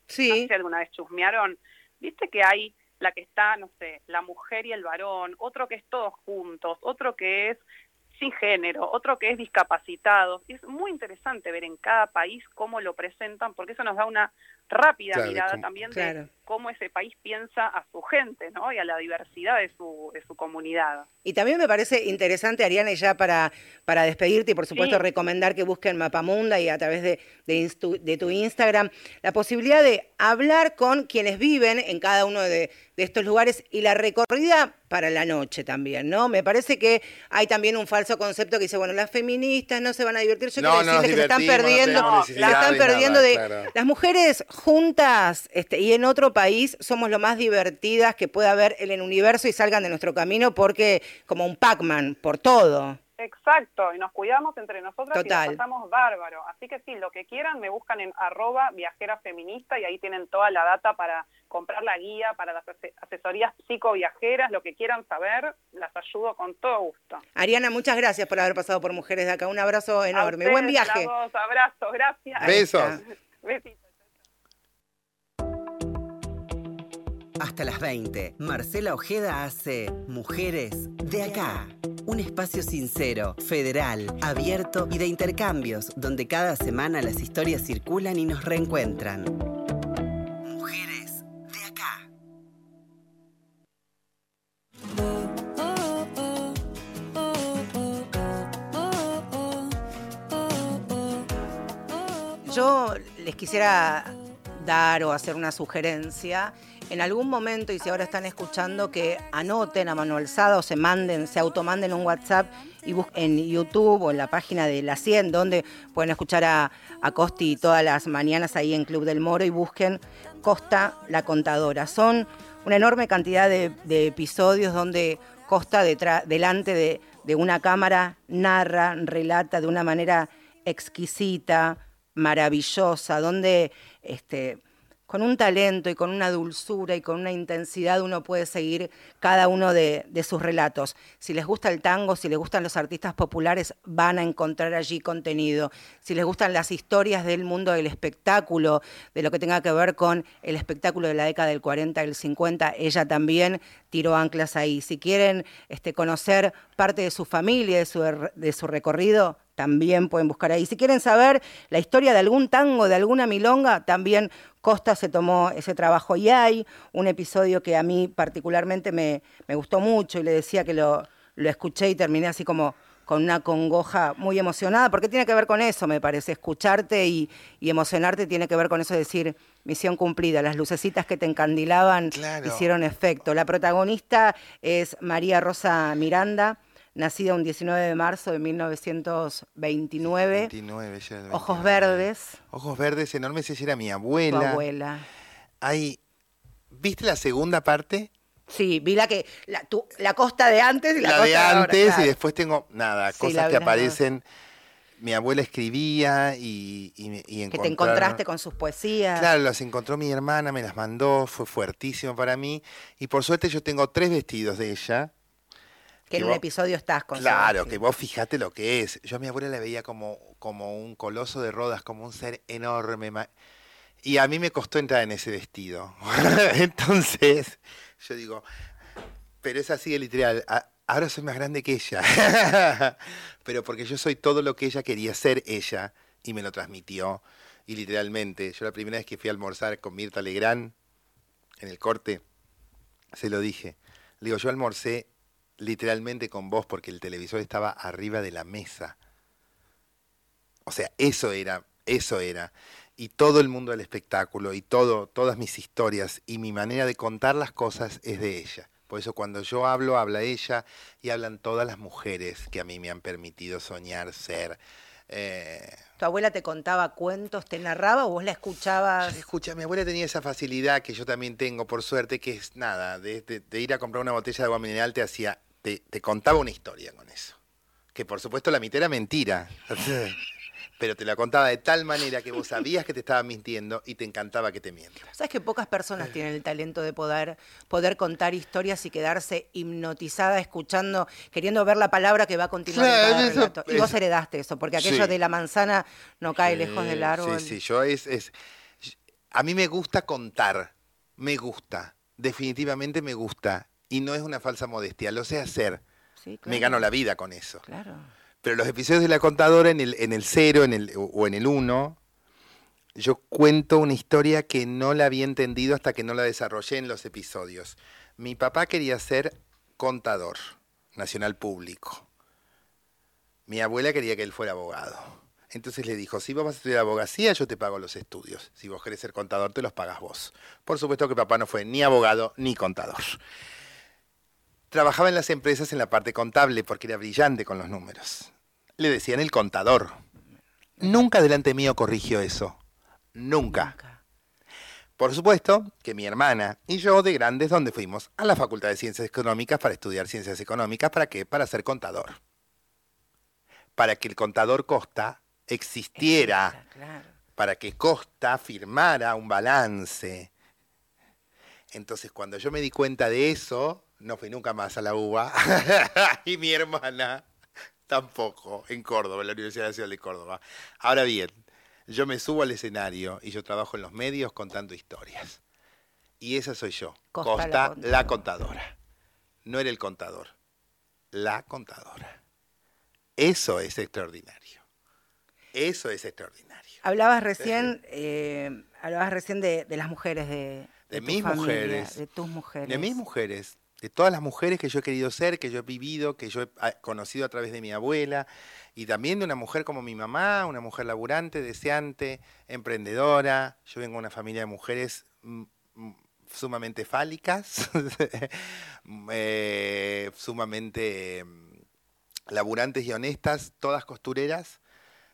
Sí. No sé si alguna vez chusmearon. Viste que hay la que está, no sé, la mujer y el varón, otro que es todos juntos, otro que es sin género, otro que es discapacitado. Es muy interesante ver en cada país cómo lo presentan, porque eso nos da una rápida Claro, mirada también de cómo ese país piensa a su gente, ¿no? Y a la diversidad de su, de su comunidad. Y también me parece interesante, Ariana, y ya para, para despedirte y por supuesto Sí. recomendar que busquen Mapamunda y a través de, de, instu- de tu Instagram, la posibilidad de hablar con quienes viven en cada uno de, de estos lugares y la recorrida para la noche también, ¿no? Me parece que hay también un falso concepto que dice, bueno, las feministas no se van a divertir. Yo No, quiero no decirles que se están no perdiendo, necesidad están perdiendo nada, de claro. las mujeres juntas este, y en otro país somos lo más divertidas que pueda haber en el universo y salgan de nuestro camino porque como un Pac-Man, por todo. Exacto, y nos cuidamos entre nosotras y Total. nos pasamos bárbaro. Así que sí, lo que quieran me buscan en arroba viajera feminista y ahí tienen toda la data para comprar la guía, para las ase- asesorías psicoviajeras, lo que quieran saber, las ayudo con todo gusto. Ariana, muchas gracias por haber pasado por Mujeres de Acá. Un abrazo A enorme. ustedes, Buen a viaje. las dos, abrazos, gracias. Besos. Besitos. Hasta las 20, Marcela Ojeda hace Mujeres de Acá. Un espacio sincero, federal, abierto y de intercambios, donde cada semana las historias circulan y nos reencuentran. Mujeres de Acá. Yo les quisiera dar o hacer una sugerencia. En algún momento, y si ahora están escuchando, que anoten a mano alzada o se manden, se automanden un WhatsApp y en YouTube o en la página de La 100, donde pueden escuchar a, Costi todas las mañanas ahí en Club del Moro y busquen Costa la Contadora. Son una enorme cantidad de, episodios donde Costa detrás, delante de, de una cámara narra, relata de una manera exquisita, maravillosa, donde este, con un talento y con una dulzura y con una intensidad uno puede seguir cada uno de, sus relatos. Si les gusta el tango, si les gustan los artistas populares, van a encontrar allí contenido. Si les gustan las historias del mundo del espectáculo, de lo que tenga que ver con el espectáculo de la década del 40 y el 50, ella también tiró anclas ahí. Si quieren este, conocer parte de su familia, de su, de su recorrido, también pueden buscar ahí. Si quieren saber la historia de algún tango, de alguna milonga, también Costa se tomó ese trabajo y hay un episodio que a mí particularmente me, me gustó mucho y le decía que lo, lo escuché y terminé así como con una congoja muy emocionada, porque tiene que ver con eso, me parece, escucharte y, y emocionarte tiene que ver con eso de decir, misión cumplida, las lucecitas que te encandilaban hicieron efecto. La protagonista es María Rosa Miranda, nacida un 19 de marzo de 1929. 29, ya del Ojos 29. verdes, Ojos verdes enormes, ella era mi tu abuela. abuela. Hay, ¿Viste la segunda parte? Sí, vi la que la, tu- la costa de antes y la, La, costa de ahora, antes claro. y después tengo, nada, Sí, cosas que aparecen. Mi abuela escribía y, y, me- y que te encontraste con sus poesías. Claro, las encontró mi hermana, me las mandó, fue fuertísimo para mí. Y por suerte yo tengo tres vestidos de ella. Que en un episodio estás con Claro, que vos fijate lo que es. Yo a mi abuela la veía como, como un coloso de rodas, como un ser enorme. Y a mí me costó entrar en ese vestido. Entonces, yo digo, pero es así de literal. Ahora soy más grande que ella. pero porque yo soy todo lo que ella quería ser ella y me lo transmitió. Y literalmente, yo la primera vez que fui a almorzar con Mirta Legrand en el corte, se lo dije. Le digo, yo almorcé literalmente con vos porque el televisor estaba arriba de la mesa. O sea, eso era, eso era. Y todo el mundo del espectáculo y todo, todas mis historias y mi manera de contar las cosas es de ella. Por eso cuando yo hablo, habla ella y hablan todas las mujeres que a mí me han permitido soñar, ser. Eh, ¿Tu abuela te contaba cuentos, te narraba o vos la escuchabas? Escucha, mi abuela tenía esa facilidad que yo también tengo, por suerte, que es nada, de, de- de ir a comprar una botella de agua mineral te hacía, te, te contaba una historia con eso. Que por supuesto la mitad era mentira. Pero te la contaba de tal manera que vos sabías que te estaba mintiendo y te encantaba que te mienta. ¿Sabes que pocas personas tienen el talento de poder, poder contar historias y quedarse hipnotizada escuchando, queriendo ver la palabra que va a continuar en Claro, cada eso-? Y vos eso- heredaste eso, porque aquello Sí. de la manzana no cae lejos del árbol. Sí, sí, yo es, es- A mí me gusta contar, me gusta, definitivamente me gusta. Y no es una falsa modestia, lo sé hacer. Sí, Me claro. gano la vida con eso. Claro. Pero los episodios de la contadora en el, en el cero o en el uno, yo cuento una historia que no la había entendido hasta que no la desarrollé en los episodios. Mi papá quería ser contador nacional público. Mi abuela quería que él fuera abogado. Entonces le dijo, si vas a estudiar abogacía, yo te pago los estudios. Si vos querés ser contador, te los pagas vos. Por supuesto que papá no fue ni abogado ni contador. Trabajaba en las empresas en la parte contable porque era brillante con los números. Le decían el contador. Nunca delante mío corrigió eso. Nunca. Por supuesto que mi hermana y yo de grandes, donde fuimos? A la Facultad de Ciencias Económicas para estudiar Ciencias Económicas. ¿Para qué? Para ser contador. Para que el contador Costa existiera. Para que Costa firmara un balance. Entonces, cuando yo me di cuenta de eso, no fui nunca más a la UBA. y mi hermana tampoco, en Córdoba, en la Universidad Nacional de Córdoba. Ahora bien, yo me subo al escenario y yo trabajo en los medios contando historias. Y esa soy yo, Costa, Costa, la la, contadora. No era el contador, la contadora. Eso es extraordinario. Eso es extraordinario. Hablabas recién, eh, hablabas recién de, de las mujeres de, De mis familia, mujeres. de tus mujeres. De mis mujeres, de todas las mujeres que yo he querido ser, que yo he vivido, que yo he ah, conocido a través de mi abuela, y también de una mujer como mi mamá, una mujer laburante, deseante, emprendedora. Yo vengo de una familia de mujeres mm, mm, sumamente fálicas, eh, sumamente mm, laburantes y honestas, todas costureras.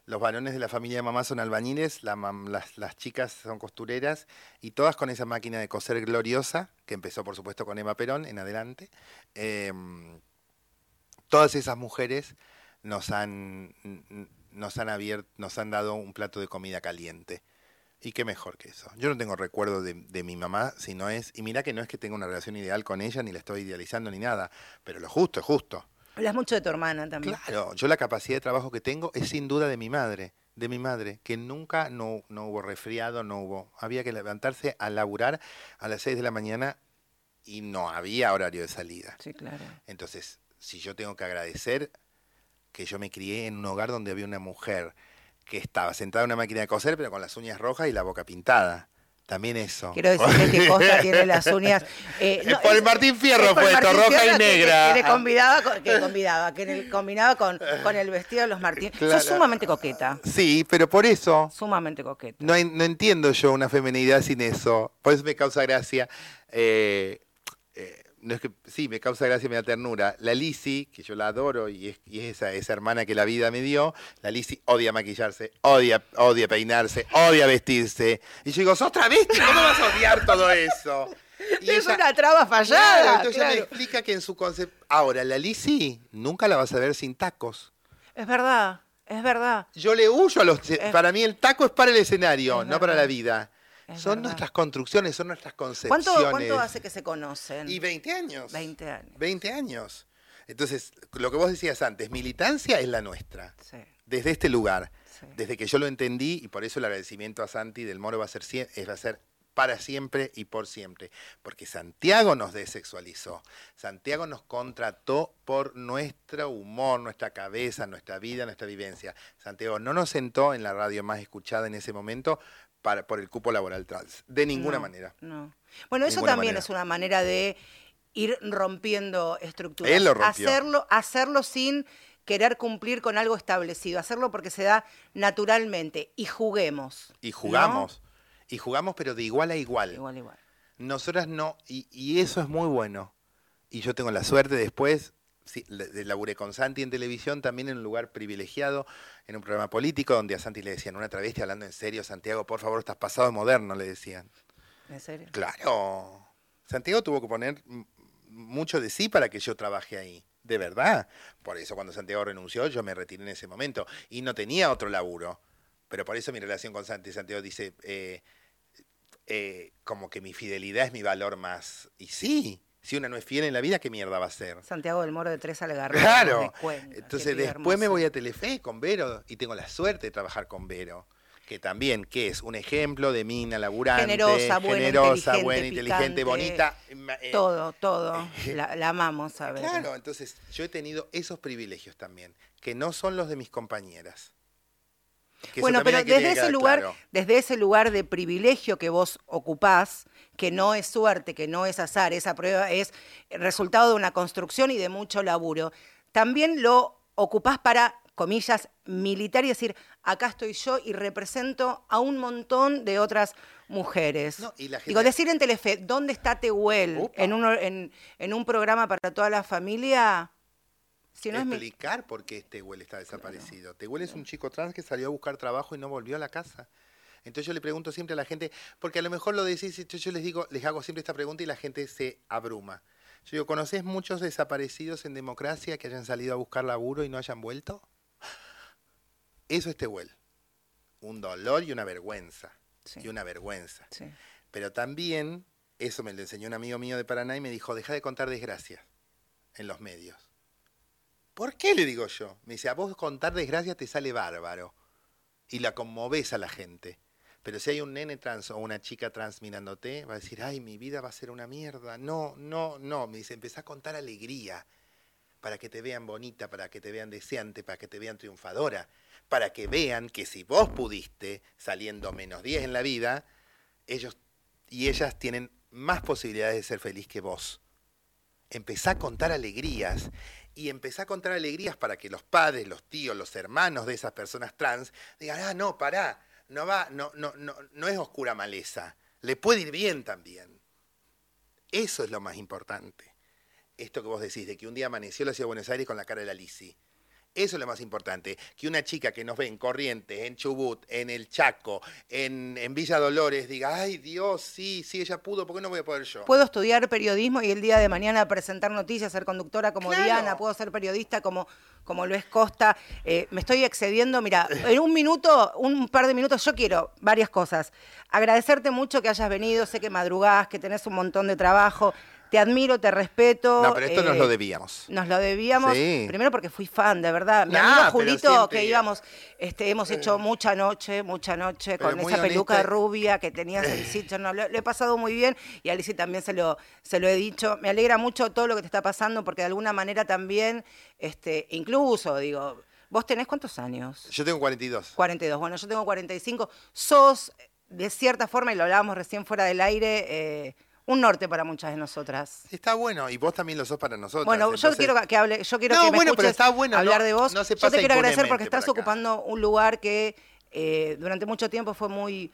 Los varones de la familia de mamá son albañiles, las, chicas son costureras y todas con esa máquina de coser gloriosa, que empezó por supuesto con Eva Perón en adelante. Em, todas esas mujeres nos han, nos han abierto, nos han dado un plato de comida caliente. Y qué mejor que eso. Yo no tengo recuerdo de, de mi mamá, sino es, y mira que no es que tenga una relación ideal con ella, ni la estoy idealizando ni nada, pero lo justo es justo. Hablas mucho de tu hermana también. Claro, yo la capacidad de trabajo que tengo es sin duda de mi madre, de mi madre, que nunca no, no hubo resfriado, no hubo. Había que levantarse a laburar a las 6 de la mañana y no había horario de salida. Sí, claro. Entonces, si yo tengo que agradecer que yo me crié en un hogar donde había una mujer que estaba sentada en una máquina de coser, pero con las uñas rojas y la boca pintada. También eso. Quiero decirle que Costa tiene las uñas. eh, no, por el Martín Fierro fue esto, roja y que- que- negra. Que, le convidaba, con- que combinaba, que le combinaba con, con el vestido de los Martín. Claro. Sos sumamente coqueta. Sí, pero por eso Sumamente coqueta. no, no entiendo yo una feminidad sin eso. Por eso me causa gracia. eh, eh, no es que, sí, me causa gracia y me da ternura. La Lisi, que yo la adoro y es, y es esa, esa hermana que la vida me dio, la Lisi odia maquillarse, odia, odia peinarse, odia vestirse. Y yo digo, sos travesti, ¿cómo vas a odiar todo eso? Y es ella- una traba fallada. Claro, entonces ella me claro. explica que en su concepto... Ahora, la Lisi nunca la vas a ver sin tacos. Es verdad, es verdad. Yo le huyo a los... Para mí el taco es para el escenario, Es no para la vida. Es son verdad. nuestras construcciones, son nuestras concepciones. ¿Cuánto, ¿Cuánto hace que se conocen? Y 20 años. 20 años. 20 años. Entonces, lo que vos decías antes, militancia es la nuestra. Sí. Desde este lugar. Desde que yo lo entendí, y por eso el agradecimiento a Santi del Moro va a ser, eh, va a ser para siempre y por siempre. Porque Santiago nos desexualizó. Santiago nos contrató por nuestro humor, nuestra cabeza, nuestra vida, nuestra vivencia. Santiago no nos sentó en la radio más escuchada en ese momento para, por el cupo laboral trans. De ninguna No, manera. No. Bueno, eso también manera. es una manera de ir rompiendo estructuras. Él lo rompió. Hacerlo, hacerlo sin querer cumplir con algo establecido, hacerlo porque se da naturalmente y juguemos. Y jugamos. Y jugamos, pero de igual a igual. Igual, igual. Nosotras no, y, y eso es muy bueno. Y yo tengo la suerte después, sí, laburé con Santi en televisión, también en un lugar privilegiado, en un programa político, donde a Santi le decían, una travesti hablando en serio, Santiago, por favor, estás pasado de moderno, le decían. ¿En serio? Claro. Santiago tuvo que poner mucho de sí para que yo trabaje ahí. De verdad. Por eso cuando Santiago renunció, yo me retiré en ese momento. Y no tenía otro laburo. Pero por eso mi relación con Santi, Santiago dice, eh, eh, como que mi fidelidad es mi valor más. Y sí, si una no es fiel en la vida, ¿qué mierda va a ser? Santiago del Moro de Tres Algarrobos. Claro. Entonces después me voy a Telefe con Vero y tengo la suerte de trabajar con Vero. Que también, que es un ejemplo de mina laburante, Generosa, buena, generosa, inteligente, buena, inteligente, picante, bonita. ma- eh, Todo, todo. La, la amamos a ver. Claro, entonces yo he tenido esos privilegios también, que no son los de mis compañeras. Que Bueno, pero desde ese lugar, claro. desde ese lugar de privilegio que vos ocupás, que no es suerte, que no es azar, esa prueba es resultado de una construcción y de mucho laburo, también lo ocupás para, comillas, militar y decir, acá estoy yo y represento a un montón de otras mujeres. y la Digo, decir en Telefe, ¿dónde está Tehuel? En, en, en un programa para toda la familia, si no es mi- explicar por qué Tehuel está desaparecido. Tehuel es un chico trans que salió a buscar trabajo y no volvió a la casa. Entonces yo le pregunto siempre a la gente, porque a lo mejor lo decís, yo, yo les digo, les hago siempre esta pregunta y la gente se abruma. Yo digo, ¿conoces muchos desaparecidos en democracia que hayan salido a buscar laburo y no hayan vuelto? Eso es Tehuel. Un dolor y una vergüenza. Y una vergüenza. Pero también, eso me lo enseñó un amigo mío de Paraná y me dijo, deja de contar desgracias en los medios. ¿Por qué? Le digo yo. Me dice, a vos contar desgracias te sale bárbaro. Y la conmoves a la gente. Pero si hay un nene trans o una chica trans mirándote, va a decir, ay, mi vida va a ser una mierda. No, no, no. Me dice, empezá a contar alegría. Para que te vean bonita, para que te vean deseante, para que te vean triunfadora. Para que vean que si vos pudiste, saliendo menos 10 en la vida, ellos y ellas tienen más posibilidades de ser feliz que vos. Empezá a contar alegrías y empezá a contar alegrías para que los padres, los tíos, los hermanos de esas personas trans digan, ah, no, pará, no va, no, no, no, no es oscura maleza, le puede ir bien también. Eso es lo más importante. Esto que vos decís, de que un día amaneció la ciudad de Buenos Aires con la cara de la Lisi. Eso es lo más importante. Que una chica que nos ve en Corrientes, en Chubut, en El Chaco, en, en Villa Dolores, diga, ay Dios, sí, sí, ella pudo, ¿por qué no voy a poder yo? Puedo estudiar periodismo y el día de mañana presentar noticias, ser conductora como Claro. Diana, puedo ser periodista como, como lo es Costa. Eh, me estoy excediendo, mira, en un minuto, un par de minutos, yo quiero varias cosas. Agradecerte mucho que hayas venido, sé que madrugás, que tenés un montón de trabajo. Te admiro, te respeto. No, pero esto nos eh, lo debíamos. Nos lo debíamos, Sí. primero porque fui fan, de verdad. Mi Nah, amigo Julito, siempre- que íbamos, este, hemos hecho mucha noche, mucha noche, Pero con esa peluca rubia que tenías el sitio. No, lo, lo he pasado muy bien y a Alicia también se lo, se lo he dicho. Me alegra mucho todo lo que te está pasando porque de alguna manera también, este, incluso, digo, ¿vos tenés cuántos años? Yo tengo 42. 42. Bueno, yo tengo 45. Sos, de cierta forma, y lo hablábamos recién fuera del aire, eh, un norte para muchas de nosotras. Está bueno, y vos también lo sos para nosotros. Bueno, yo quiero que hable, yo quiero No, que me bueno, pero escuches está bueno, hablar no- de vos. no se yo pasa te quiero agradecer porque estás por ocupando un lugar que eh, durante mucho tiempo fue muy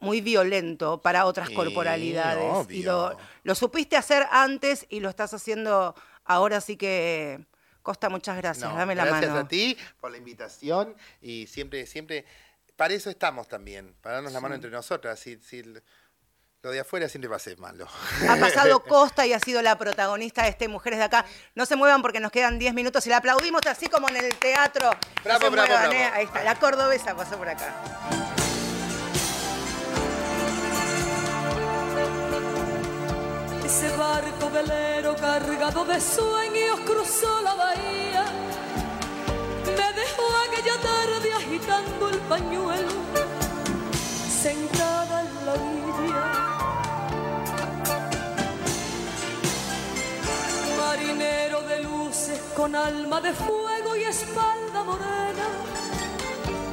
muy violento para otras Sí, corporalidades. Y obvio. lo, lo supiste hacer antes y lo estás haciendo ahora, así que Costa, muchas gracias. No, Dame la gracias mano. a ti por la invitación y siempre, siempre, para eso estamos también, para darnos la mano Sí. entre nosotras. Si, si lo de afuera siempre va a ser malo. Ha pasado Costa y ha sido la protagonista de este Mujeres de Acá. No se muevan porque nos quedan 10 minutos y la aplaudimos así como en el teatro. No Bravo, se bravo, muevan, bravo. ¿eh? Ahí está, la cordobesa pasó por acá. Ese barco velero cargado de sueños cruzó la bahía. Me dejó aquella tarde agitando el pañuelo, sentada en la orilla. De luces con alma de fuego y espalda morena,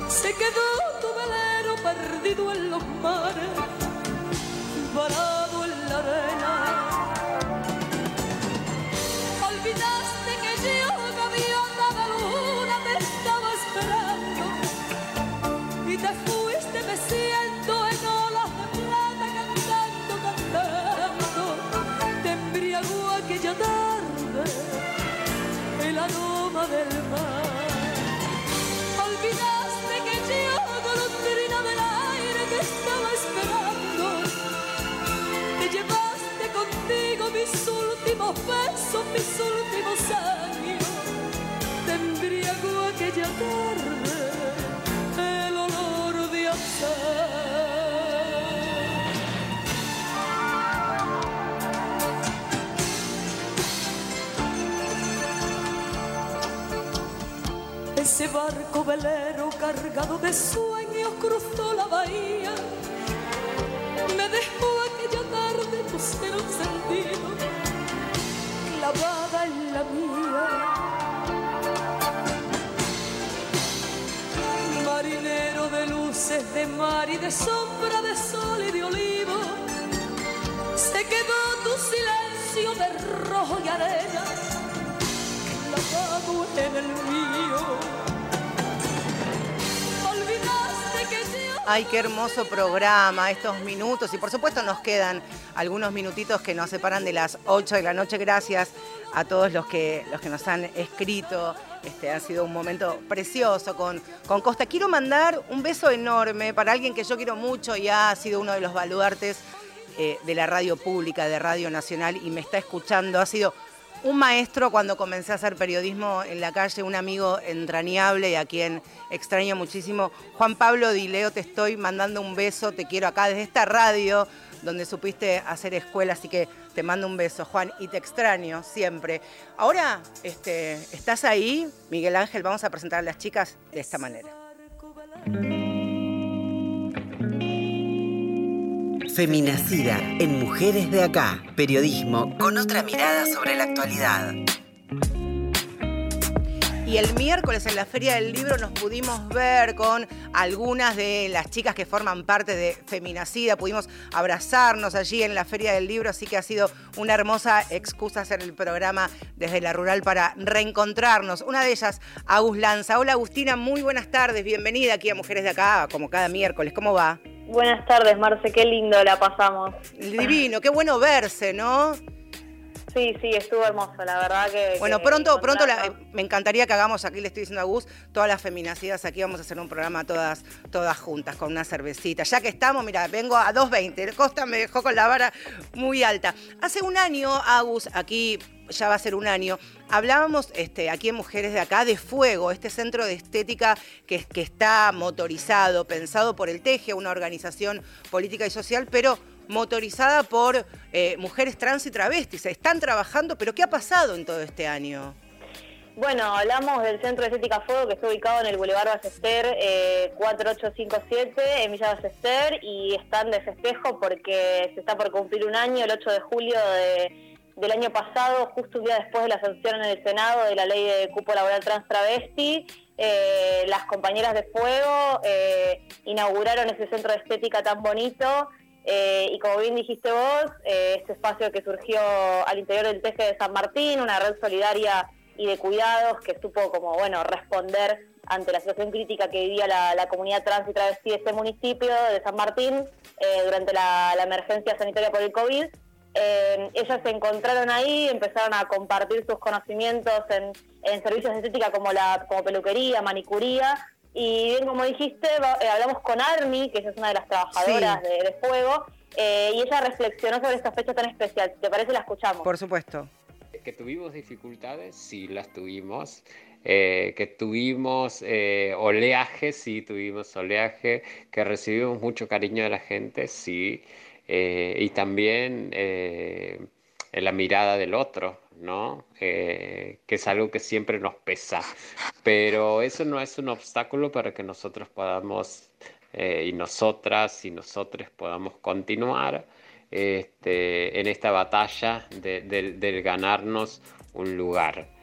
se quedó tu velero perdido en los mares, varado en la arena. Últimos besos, mis últimos años. Te embriagó aquella tarde el olor de azar. Ese barco velero cargado de sueños cruzó la bahía me dejó aquella tarde tu ser encendido, clavada en la mía. Marinero de luces, de mar y de sombra, de sol y de olivo, se quedó tu silencio de rojo y arena, clavado en el mío. Ay, qué hermoso programa, estos minutos. Y por supuesto nos quedan algunos minutitos que nos separan de las 8 de la noche. Gracias a todos los que, los que nos han escrito. Este, ha sido un momento precioso con, con Costa. Quiero mandar un beso enorme para alguien que yo quiero mucho y ha sido uno de los baluartes eh, de la radio pública, de Radio Nacional, y me está escuchando. Ha sido un maestro cuando comencé a hacer periodismo en la calle, un amigo entrañable y a quien extraño muchísimo. Juan Pablo Dileo, te estoy mandando un beso, te quiero acá desde esta radio donde supiste hacer escuela, así que te mando un beso, Juan, y te extraño siempre. Ahora, este, ¿estás ahí? Miguel Ángel, vamos a presentar a las chicas de esta manera. Feminacida en Mujeres de Acá. Periodismo con otra mirada sobre la actualidad. Y el miércoles en la Feria del Libro nos pudimos ver con algunas de las chicas que forman parte de Feminacida. Pudimos abrazarnos allí en la Feria del Libro, así que ha sido una hermosa excusa hacer el programa desde la rural para reencontrarnos. Una de ellas, Agus Lanza. Hola Agustina, muy buenas tardes. Bienvenida aquí a Mujeres de Acá, como cada miércoles. ¿Cómo va? Buenas tardes, Marce, qué lindo la pasamos. Divino, qué bueno verse, ¿no? Sí, sí, estuvo hermoso, la verdad que... Bueno, que pronto, pronto la- encontrarnos- me encantaría que hagamos, aquí le estoy diciendo a Gus, todas las feminacidas aquí vamos a hacer un programa todas, todas juntas, con una cervecita. Ya que estamos, mira, vengo a 2.20, Costa me dejó con la vara muy alta. Hace un año, Agus, aquí ya va a ser un año, hablábamos este, aquí en Mujeres de Acá de Fuego, este centro de estética que, que está motorizado, pensado por el Teje, una organización política y social, pero motorizada por eh, mujeres trans y travestis. Están trabajando, pero ¿qué ha pasado en todo este año? Bueno, hablamos del Centro de Estética Fuego que está ubicado en el Boulevard Ballester eh, 4857 en Villa Ballester y están de festejo porque se está por cumplir un año, el 8 de julio de- del año pasado, justo un día después de la sanción en el Senado de la ley de cupo laboral trans travesti. eh, las compañeras de Fuego eh, inauguraron ese centro de estética tan bonito eh, y como bien dijiste vos, eh, este espacio que surgió al interior del Teje de San Martín, una red solidaria y de cuidados que supo como bueno responder ante la situación crítica que vivía la, comunidad trans y travesti de este municipio de San Martín eh, durante la, la emergencia sanitaria por el COVID. Eh, ellas se encontraron ahí, empezaron a compartir sus conocimientos en, en servicios de estética como la como peluquería, manicuría. Y bien como dijiste, va- eh, hablamos con Armi, que ella es una de las trabajadoras Sí. de, de Fuego, eh, y ella reflexionó sobre esta fecha tan especial. Te parece, la escuchamos. Por supuesto. Que tuvimos dificultades, sí las tuvimos. Eh, que tuvimos eh, oleaje, sí tuvimos oleaje. Que recibimos mucho cariño de la gente, sí. Eh, y también eh, en la mirada del otro, ¿no? Eh, que es algo que siempre nos pesa. Pero eso no es un obstáculo para que nosotros podamos, eh, y nosotras y nosotros podamos continuar este, en esta batalla de- del- ganarnos un lugar.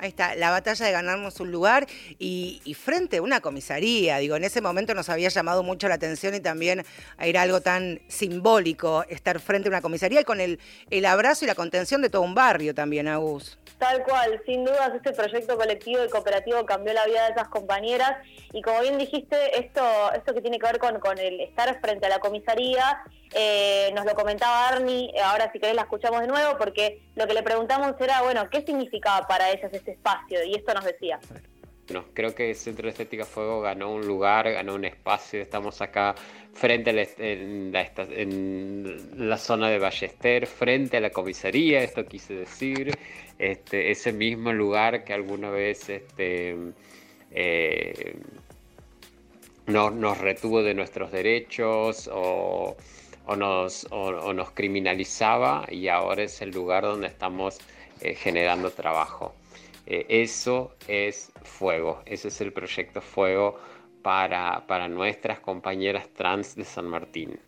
Ahí está, la batalla de ganarnos un lugar y, frente a una comisaría. Digo, en ese momento nos había llamado mucho la atención y también era algo tan simbólico estar frente a una comisaría y con el, el abrazo y la contención de todo un barrio también, Agus. Tal cual, sin dudas este proyecto colectivo y cooperativo cambió la vida de esas compañeras y como bien dijiste, esto, esto que tiene que ver con, con el estar frente a la comisaría, eh, nos lo comentaba Arni, eh, ahora si querés la escuchamos de nuevo porque lo que le preguntamos era, bueno, ¿qué significaba para ellas este espacio? Y esto nos decía. No, creo que el Centro de Estética Fuego ganó un lugar, ganó un espacio. Estamos acá frente a la, en la, zona de Ballester, frente a la comisaría, esto quise decir. Este, ese mismo lugar que alguna vez este, eh, no- nos retuvo de nuestros derechos o, o nos, o- nos criminalizaba y ahora es el lugar donde estamos eh, generando trabajo. Eh, eso es Fuego, ese es el proyecto Fuego para, para nuestras compañeras trans de San Martín.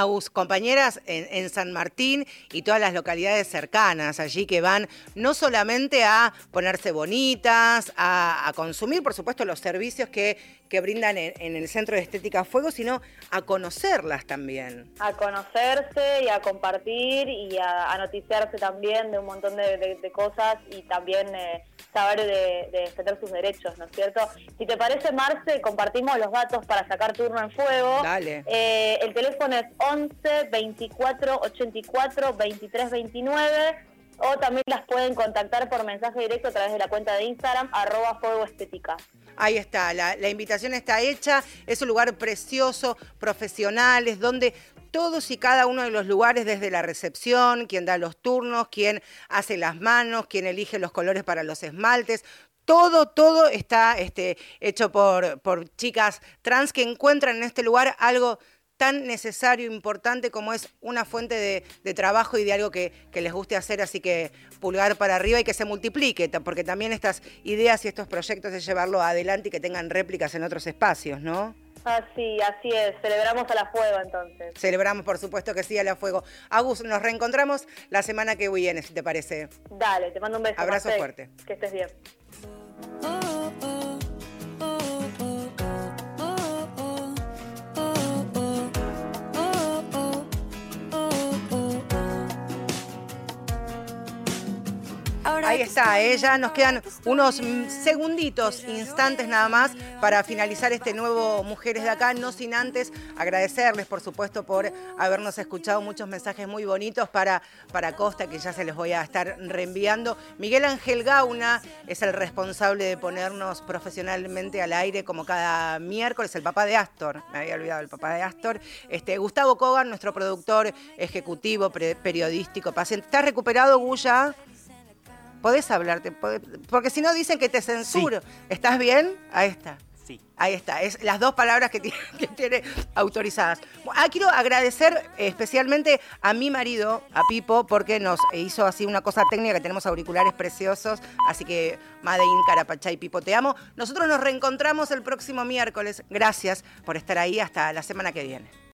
Agus, compañeras en, en San Martín y todas las localidades cercanas allí que van no solamente a ponerse bonitas, a, a consumir, por supuesto, los servicios que, que brindan en, en el Centro de Estética Fuego, sino a conocerlas también. a conocerse y a compartir y a, a noticiarse también de un montón de, de- de cosas y también eh, saber de, de defender sus derechos, ¿no es cierto? Si te parece, Marce, compartimos los datos para sacar turno en fuego. Dale. Eh, el teléfono es 11 24 84 23 29 o también las pueden contactar por mensaje directo a través de la cuenta de Instagram, arroba fuego estética. Ahí está, la, invitación está hecha, es un lugar precioso, profesionales, donde todos y cada uno de los lugares, desde la recepción, quien da los turnos, quien hace las manos, quien elige los colores para los esmaltes, todo, todo está este, hecho por, por chicas trans que encuentran en este lugar algo tan necesario, importante como es una fuente de, de trabajo y de algo que, que les guste hacer, así que pulgar para arriba y que se multiplique, porque también estas ideas y estos proyectos de llevarlo adelante y que tengan réplicas en otros espacios, ¿no? Así, así es. Celebramos a la fuego entonces. Celebramos, por supuesto, que sí a la fuego. Agus, nos reencontramos la semana que viene, si te parece. Dale, te mando un beso. Abrazo fuerte. Que estés bien. Ahí está, ya nos quedan unos mm, segunditos, instantes nada más para finalizar este nuevo Mujeres de Acá, no sin antes agradecerles, por supuesto, por habernos escuchado muchos mensajes muy bonitos para, para Costa, que ya se les voy a estar reenviando. Miguel Ángel Gauna es el responsable de ponernos profesionalmente al aire como cada miércoles, el papá de Astor, me había olvidado el papá de Astor. Este, Gustavo Kogan, nuestro productor ejecutivo, periodístico, paciente. ¿Estás recuperado, Guya? Podés hablarte, podés- porque si no dicen que te censuro. ¿Estás bien? Ahí está. Sí. Ahí está, es las dos palabras que tiene, que tiene autorizadas. Ah, quiero agradecer especialmente a mi marido, a Pipo, porque nos hizo así una cosa técnica, que tenemos auriculares preciosos, así que Made in Carapachay, Pipo, te amo. Nosotros nos reencontramos el próximo miércoles. Gracias por estar ahí, hasta la semana que viene.